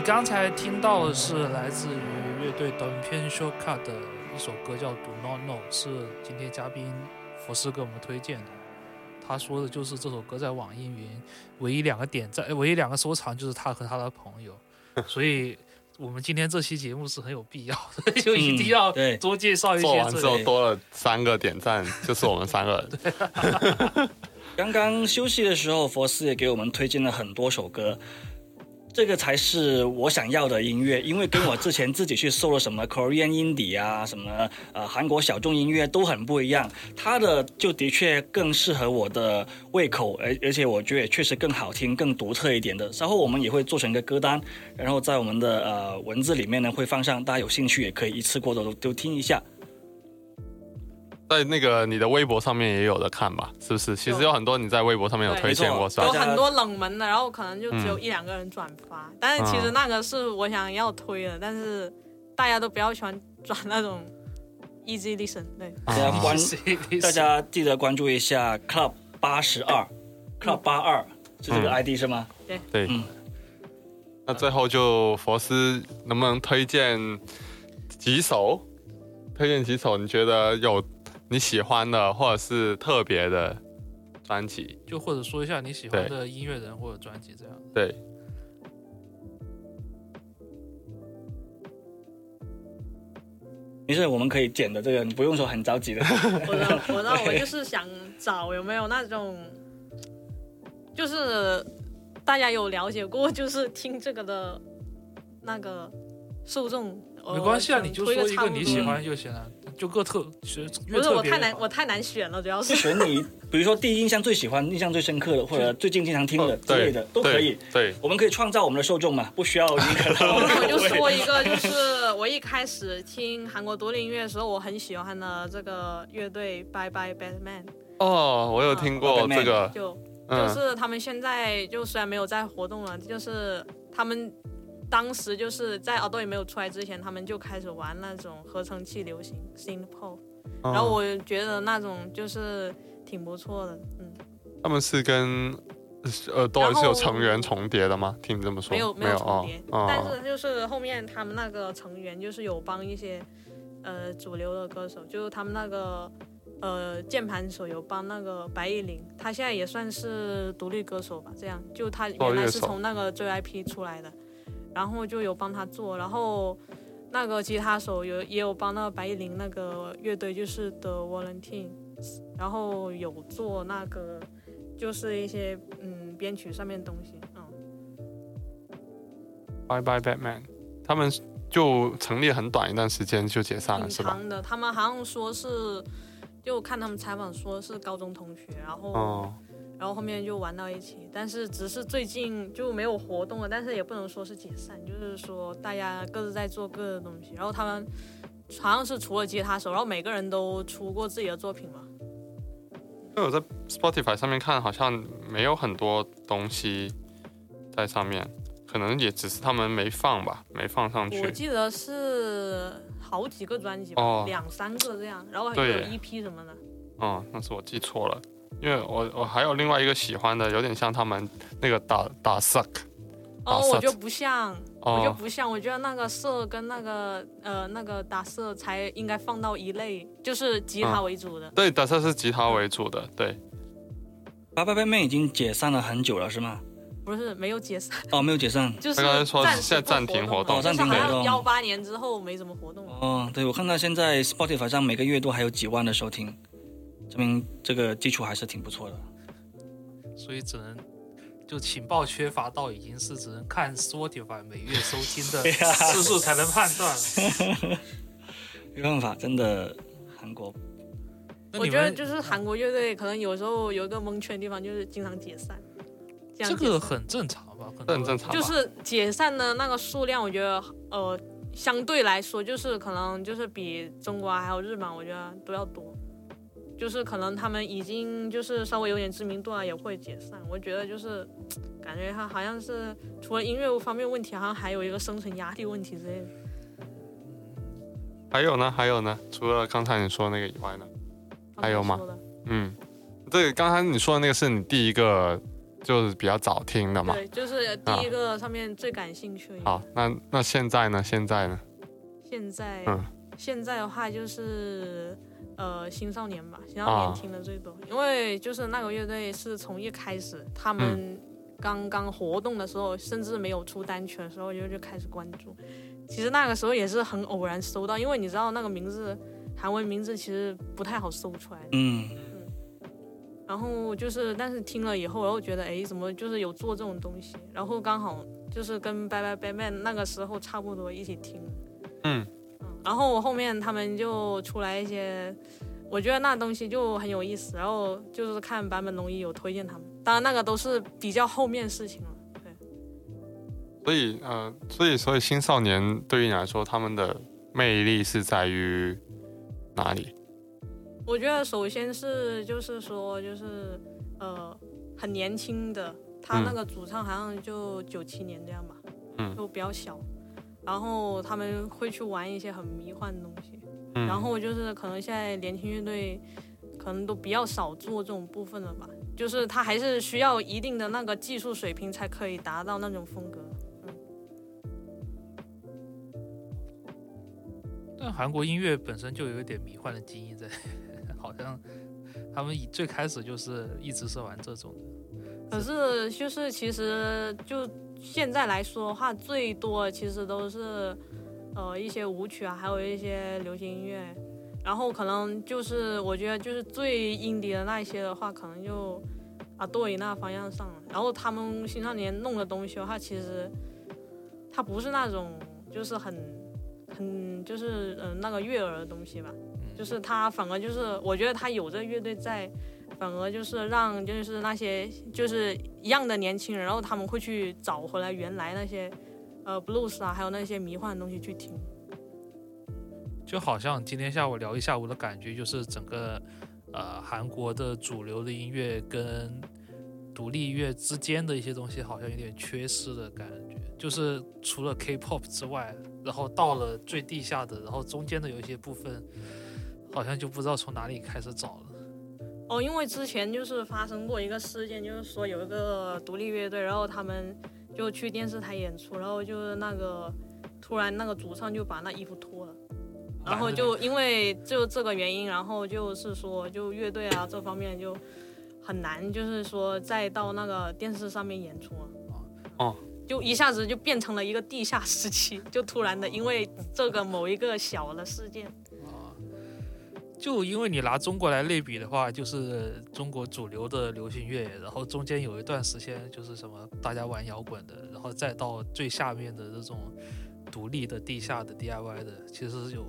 你刚才听到的是来自于乐队短片 Shortcut 的一首歌，叫《Do Not Know》，是今天嘉宾佛斯给我们推荐的。他说的就是这首歌在网易云唯一两个点赞、唯一两个收藏就是他和他的朋友，所以我们今天这期节目是很有必要的，就一定要多介绍一些做完之后。多了三个点赞，就是我们三个人。刚刚休息的时候，佛斯也给我们推荐了很多首歌，这个才是我想要的音乐，因为跟我之前自己去搜了什么 Korean indie 啊，什么呃韩国小众音乐都很不一样，它的就的确更适合我的胃口，而而且我觉得也确实更好听、更独特一点的。稍后我们也会做成一个歌单，然后在我们的呃文字里面呢会放上，大家有兴趣也可以一次过的都都听一下。在那个你的微博上面也有的看吧，是不是？其实有很多你在微博上面有推荐过，对是吧有？很多冷门的，然后可能就只有嗯一两个人转发，但是其实那个是我想要推的，但是大家都比较喜欢转那种 easy listen，对，大家关谁大家记得关注一下 Club 八十二，Club 八二是这个嗯 ID 是吗？对。嗯那最后就佛斯能不能推荐几首？推荐几首你觉得有你喜欢的或者是特别的专辑？就或者说一下你喜欢的音乐人或者专辑这样。对，没事，我们可以剪的这个，你不用说很着急的。我的我的我就是想找有没有那种，就是大家有了解过，就是听这个的那个受众。没关系啊，你就推说一个差你喜欢就行了，就各特学越不是我太难，我太难选了，主要是。选你，比如说第一印象最喜欢、印象最深刻的，或者最近经常听的之类的，都可以。对，我们可以创造我们的受众嘛，不需要一个。我就说一个，就是我一开始听韩国独立音乐的时候，我很喜欢的这个乐队 Bye Bye Batman，哦，我有听过这个，就就嗯，是他们现在就虽然没有在活动了，就是他们当时就是在耳朵也没有出来之前，他们就开始玩那种合成器流行 pop，然后哦我觉得那种就是挺不错的，嗯，他们是跟呃都是有成员重叠的吗？听你这么说，没有没有重叠，哦，但哦是就是后面他们那个成员就是有帮一些呃主流的歌手，就是他们那个呃键盘手有帮那个白艺林，他现在也算是独立歌手吧，这样就他原来是从那个 JYP 出来的，然后就有帮他做，然后。那个吉他手有也有帮那个白艺林那个乐队，就是 The Valentines，然后有做那个就是一些嗯编曲上面的东西，嗯，Bye Bye Batman，他们就成立很短一段时间就解散了，是吧？长的。他们好像说是，就看他们采访说是高中同学，然后、哦，然后后面就玩到一起，但是只是最近就没有活动了，但是也不能说是解散，就是说大家各自在做各自的东西。然后他们好像是除了吉他手，然后每个人都出过自己的作品嘛。因为我在 Spotify 上面看，好像没有很多东西在上面，可能也只是他们没放吧，没放上去我。记得是好几个专辑吧，哦两三个这样，然后还有对耶 EP 什么的。哦，那是我记错了，因为我我还有另外一个喜欢的，有点像他们那个打打 suck，哦，我就不像，我觉得哦，不像，我觉得那个色跟那个呃那个打色才应该放到一类，就是吉他嗯为主的。对，打 suck 是吉他为主的，对，八八八妹已经解散了很久了，是吗？不是没有解散，哦，没有解散。就是他刚才说暂时现在暂停活动暂停活动像幺八年之后没什么活动了。哦，对，我看到现在 Spotify 上每个月都还有几万的收听，证明这个基础还是挺不错的。所以只能就情报缺乏到已经是只能看 Spotify 每月收听的 次数才能判断了。没办法，真的韩国我觉得就是韩国乐队可能有时候有一个蒙圈的地方，就是经常解散。这这个很正常吧？很正常。就是解散的那个数量，我觉得呃相对来说就是可能就是比中国还有日本，我觉得都要多。就是可能他们已经就是稍微有点知名度啊，也会解散。我觉得就是感觉他好像是除了音乐方面问题，好像还有一个生存压力问题之类的。还有呢，还有呢，除了刚才你说的那个以外呢，还有吗嗯，这个刚才你说的那个是你第一个就是比较早听的嘛。对，就是第一个上面最感兴趣的。好，那那现在呢？现在呢？现在、嗯现在的话就是呃青少年吧，青少啊年听的最多，因为就是那个乐队是从一开始他们刚刚活动的时候，甚至没有出单曲的时候就就开始关注。其实那个时候也是很偶然搜到，因为你知道那个名字韩文名字其实不太好搜出来嗯。嗯，然后就是，但是听了以后，然后觉得，哎，怎么就是有做这种东西？然后刚好就是跟 Bye Bye Bye Bye 那个时候差不多一起听。嗯然后后面他们就出来一些，我觉得那东西就很有意思。然后就是看坂本龙一有推荐他们，当然那个都是比较后面事情了。对，所以呃，所以所以青少年对于你来说，他们的魅力是在于哪里？我觉得首先是就是说就是呃很年轻的，他嗯那个主唱好像就九七年这样吧，嗯就比较小，然后他们会去玩一些很迷幻的东西，嗯，然后就是可能现在年轻乐队可能都比较少做这种部分了吧，就是他还是需要一定的那个技术水平才可以达到那种风格。但韩国音乐本身就有一点迷幻的基因在，好像他们以最开始就是一直是玩这种的。可是就是其实就现在来说的话，最多其实都是呃一些舞曲啊，还有一些流行音乐，然后可能就是我觉得就是最阴迪的那一些的话，可能就啊多以那方向上。然后他们青少年弄的东西的话，其实它不是那种就是很很就是嗯、那个悦耳的东西吧，就是它反而就是我觉得它有这乐队在。反而就是让就是那些就是一样的年轻人，然后他们会去找回来原来那些呃 blues 啊，还有那些迷幻的东西去听。就好像今天下午聊一下午的感觉，就是整个呃韩国的主流的音乐跟独立乐之间的一些东西，好像有点缺失的感觉。就是除了 K-pop 之外，然后到了最地下的，然后中间的有一些部分，好像就不知道从哪里开始找了。哦，因为之前就是发生过一个事件，就是说有一个独立乐队，然后他们就去电视台演出，然后就是那个突然那个主唱就把那衣服脱了，然后就因为就这个原因，然后就是说就乐队啊这方面就很难，就是说再到那个电视上面演出了。哦。就一下子就变成了一个地下时期，就突然的因为这个某一个小的事件。就因为你拿中国来类比的话，就是中国主流的流行乐，然后中间有一段时间就是什么大家玩摇滚的，然后再到最下面的这种独立的地下的 DIY 的，其实有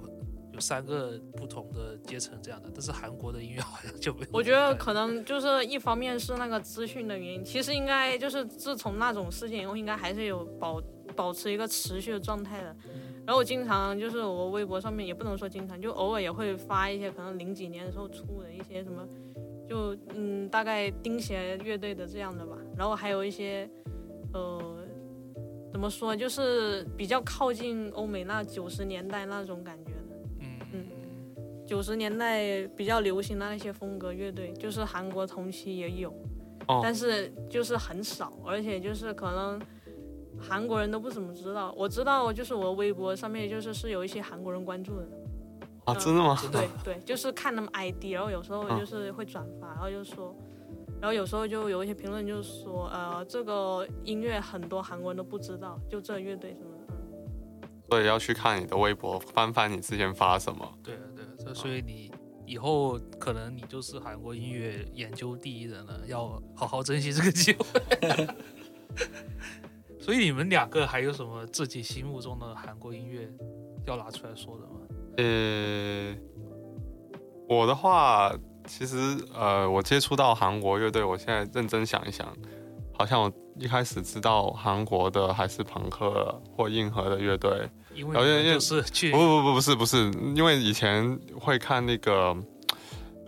有三个不同的阶层这样的。但是韩国的音乐好像就没有。我觉得可能就是一方面是那个资讯的原因，其实应该就是自从那种事件以后，应该还是有保保持一个持续的状态的。然后我经常就是我微博上面也不能说经常，就偶尔也会发一些可能零几年的时候出的一些什么，就嗯大概钉鞋乐队的这样的吧。然后还有一些呃怎么说，就是比较靠近欧美那九十年代那种感觉的。嗯嗯九十年代比较流行的那些风格乐队，就是韩国同期也有，哦但是就是很少，而且就是可能韩国人都不怎么知道。我知道，就是我微博上面就是是有一些韩国人关注的，啊，真的吗？对对，就是看他们 ID，然后有时候就是会转发，然后就说，然后有时候就有一些评论就是说，呃，这个音乐很多韩国人都不知道，就这乐队什么的。嗯所以要去看你的微博，翻翻你之前发什么。对啊对啊，这所以你以后可能你就是韩国音乐研究第一人了，要好好珍惜这个机会。所以你们两个还有什么自己心目中的韩国音乐要拿出来说的吗？呃，我的话，其实呃，我接触到韩国乐队，我现在认真想一想，好像我一开始知道韩国的还是朋克或硬核的乐队。因为哦因为你们就是去不不不不是不是，因为以前会看那个，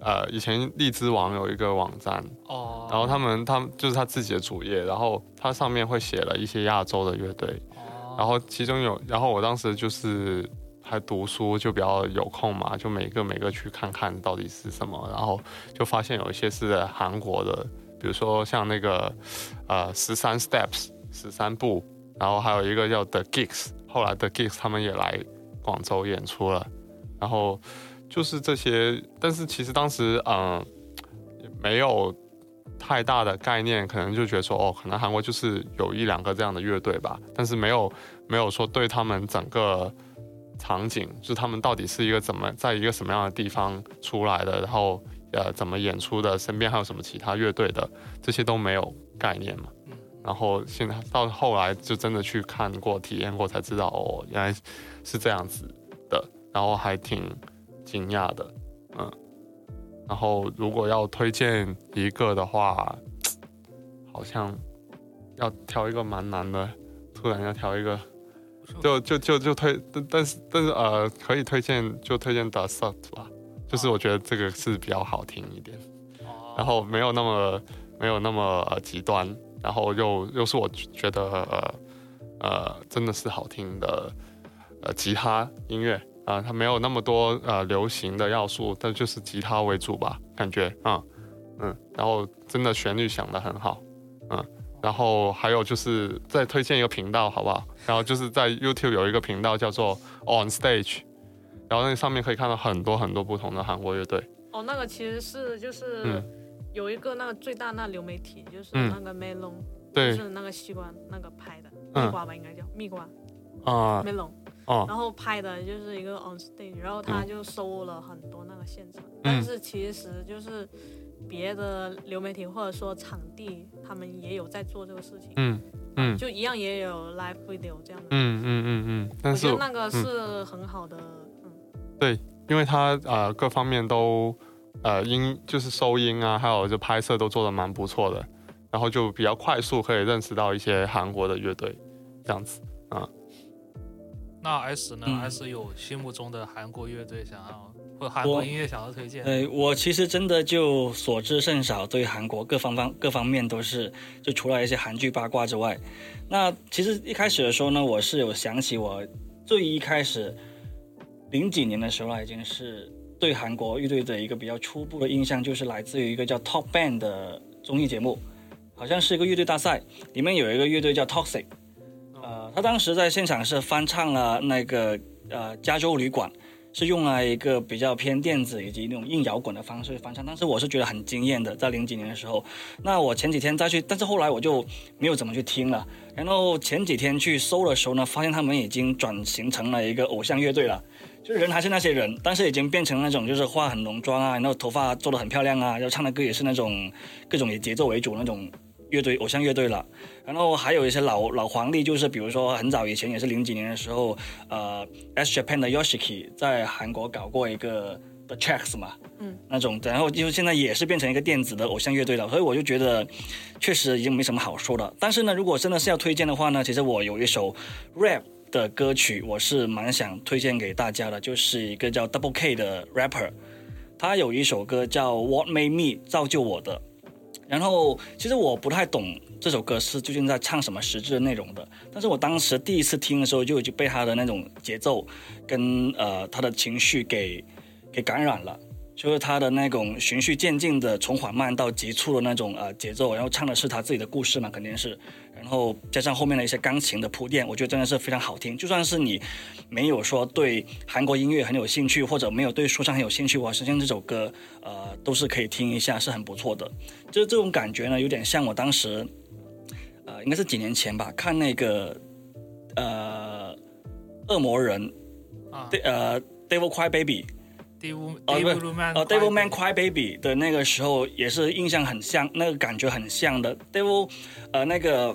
呃，以前荔枝网有一个网站，哦，然后他们他们就是他自己的主页，然后它上面会写了一些亚洲的乐队，哦。然后其中有，然后我当时就是还读书，就比较有空嘛，就每个每个去看看到底是什么，然后就发现有一些是韩国的比如说像那个呃十三 Steps 十三步，然后还有一个叫 The Gigs，后来 The Gigs 他们也来广州演出了，然后就是这些，但是其实当时嗯、呃没有太大的概念，可能就觉得说哦，可能韩国就是有一两个这样的乐队吧，但是没有没有说对他们整个场景，就是他们到底是一个怎么在一个什么样的地方出来的，然后呃怎么演出的，身边还有什么其他乐队的，这些都没有概念嘛。然后现在到后来就真的去看过、体验过，才知道哦，原来是这样子的，然后还挺惊讶的，嗯。然后如果要推荐一个的话，好像要挑一个蛮难的，突然要挑一个，就就就就推，但但是但是呃，可以推荐就推荐 The s u t 吧，就是我觉得这个是比较好听一点，哦。然后没有那么没有那么呃极端，然后又又是我觉得呃呃真的是好听的呃吉他音乐啊、它没有那么多呃流行的要素，但就是吉他为主吧，感觉啊嗯然后真的旋律想得很好，嗯，然后还有就是再推荐一个频道好不好？然后就是在 YouTube 有一个频道叫做 On Stage，然后那上面可以看到很多很多不同的韩国乐队，哦，那个其实是就是嗯有一个那个最大那流媒体，就是嗯那个 Melon，、对就是那个西瓜那个拍的嗯蜜瓜吧，应该叫蜜瓜啊 Melon，、哦。然后拍的就是一个 on stage，然后他就收了很多那个现场，嗯。但是其实就是别的流媒体或者说场地，他们也有在做这个事情，嗯嗯。就一样也有 live video 这样的。嗯嗯嗯嗯，但是我觉得那个是很好的，嗯，对因为他呃各方面都呃音就是收音啊，还有就拍摄都做的蛮不错的，然后就比较快速可以认识到一些韩国的乐队，这样子。那 S 呢嗯？S 有心目中的韩国乐队想要或韩国音乐想要推荐？呃，我其实真的就所知甚少，对韩国各方方各方面都是，就除了一些韩剧八卦之外，那其实一开始的时候呢，我是有想起我最一开始零几年的时候啊，已经是对韩国乐队的一个比较初步的印象，就是来自于一个叫 Top Band 的综艺节目，好像是一个乐队大赛，里面有一个乐队叫 Toxic，呃，他当时在现场是翻唱了那个呃加州旅馆。是用了一个比较偏电子以及那种硬摇滚的方式翻唱，但是我是觉得很惊艳的，在零几年的时候。那我前几天再去，但是后来我就没有怎么去听了。然后前几天去搜的时候呢，发现他们已经转型成了一个偶像乐队了，就是人还是那些人，但是已经变成那种就是化很浓妆啊，然后头发做的很漂亮啊，然后唱的歌也是那种各种以节奏为主那种乐队偶像乐队了。然后还有一些老老黄历，就是比如说很早以前也是零几年的时候，呃，S Japan 的 Yoshiki 在韩国搞过一个 The Checks 嘛，嗯，那种，然后就现在也是变成一个电子的偶像乐队了，所以我就觉得确实已经没什么好说的。但是呢，如果真的是要推荐的话呢，其实我有一首 rap 的歌曲，我是蛮想推荐给大家的，就是一个叫 Double K 的 rapper，他有一首歌叫 What Made Me 造就我的。然后其实我不太懂这首歌是究竟在唱什么实质的内容的，但是我当时第一次听的时候就已经被他的那种节奏跟呃他的情绪给给感染了，就是他的那种循序渐进的从缓慢到急促的那种呃节奏，然后唱的是他自己的故事嘛，肯定是，然后加上后面的一些钢琴的铺垫，我觉得真的是非常好听。就算是你没有说对韩国音乐很有兴趣，或者没有对说唱很有兴趣，我相信这首歌呃都是可以听一下，是很不错的。就是这种感觉呢，有点像我当时，呃，应该是几年前吧，看那个呃恶魔人，啊对呃 Devil Cry Baby，，Devil 呃 Devil Man Cry Baby 的那个时候也是印象很像，那个感觉很像的 Devil，呃那个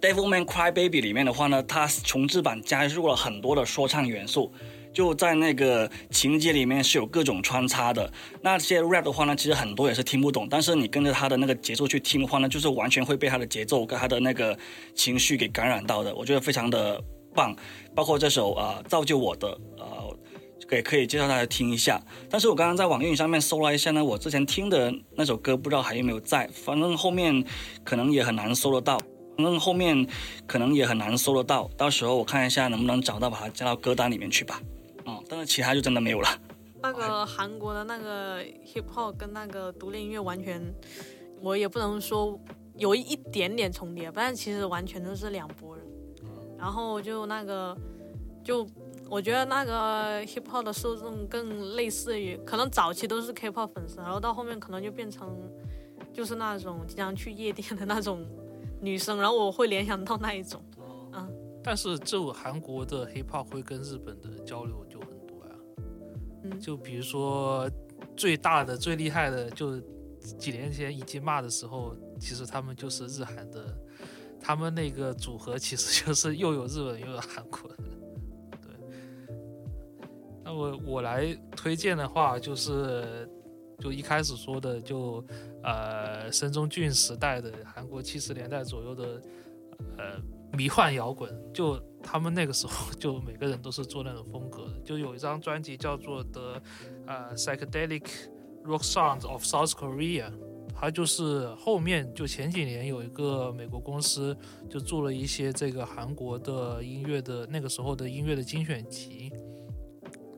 Devil Man Cry Baby 里面的话呢，它重制版加入了很多的说唱元素。就在那个情节里面是有各种穿插的，那些 rap 的话呢，其实很多也是听不懂，但是你跟着他的那个节奏去听的话呢，就是完全会被他的节奏跟他的那个情绪给感染到的，我觉得非常的棒。包括这首啊、呃造就我的呃，也可以介绍大家听一下。但是我刚刚在网易云上面搜了一下呢，我之前听的那首歌不知道还有没有在，反正后面可能也很难搜得到。反正后面可能也很难搜得到，到时候我看一下能不能找到，把它加到歌单里面去吧。嗯，但是其他就真的没有了。那个韩国的那个 hip hop 跟那个独立音乐完全我也不能说有一点点重叠，但其实完全都是两拨人。然后就那个，就我觉得那个 hip hop 的受众更类似于，可能早期都是 K-pop 粉丝，然后到后面可能就变成就是那种经常去夜店的那种女生，然后我会联想到那一种。嗯但是就韩国的 hip hop 会跟日本的交流就很多呀，嗯就比如说最大的、最厉害的，就几年前一季骂的时候，其实他们就是日韩的，他们那个组合其实就是又有日本又有韩国的。那我我来推荐的话，就是就一开始说的，就呃申中俊时代的韩国七十年代左右的呃迷幻摇滚，就他们那个时候就每个人都是做那种风格的，就有一张专辑叫做的呃 Psychedelic Rock Sounds of South Korea。它就是后面就前几年有一个美国公司就做了一些这个韩国的音乐的那个时候的音乐的精选集，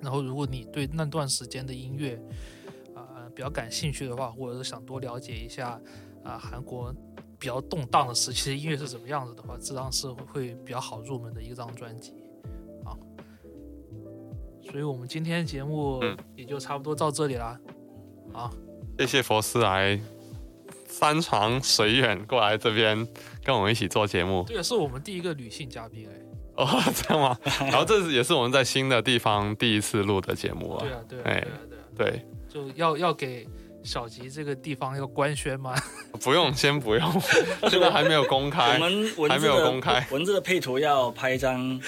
然后如果你对那段时间的音乐啊、比较感兴趣的话，或者是想多了解一下啊、韩国比较动荡的时期的音乐是怎么样子的话，这张是会比较好入门的一张专辑啊。所以我们今天节目嗯也就差不多到这里啦。啊，谢谢佛斯来山长水远过来这边跟我们一起做节目这也是我们第一个女性嘉宾哎。哦，这样吗？然后这是也是我们在新的地方第一次录的节目啊对。啊，对啊，哎对啊，对啊，对，就要要给小吉这个地方要官宣吗？不用，先不用，这个还没有公开我开，们文还没有公开文字的配图要拍一张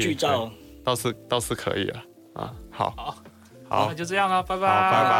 剧照。倒是倒是可以了啊。好，好好那，就这样了，拜拜，好拜拜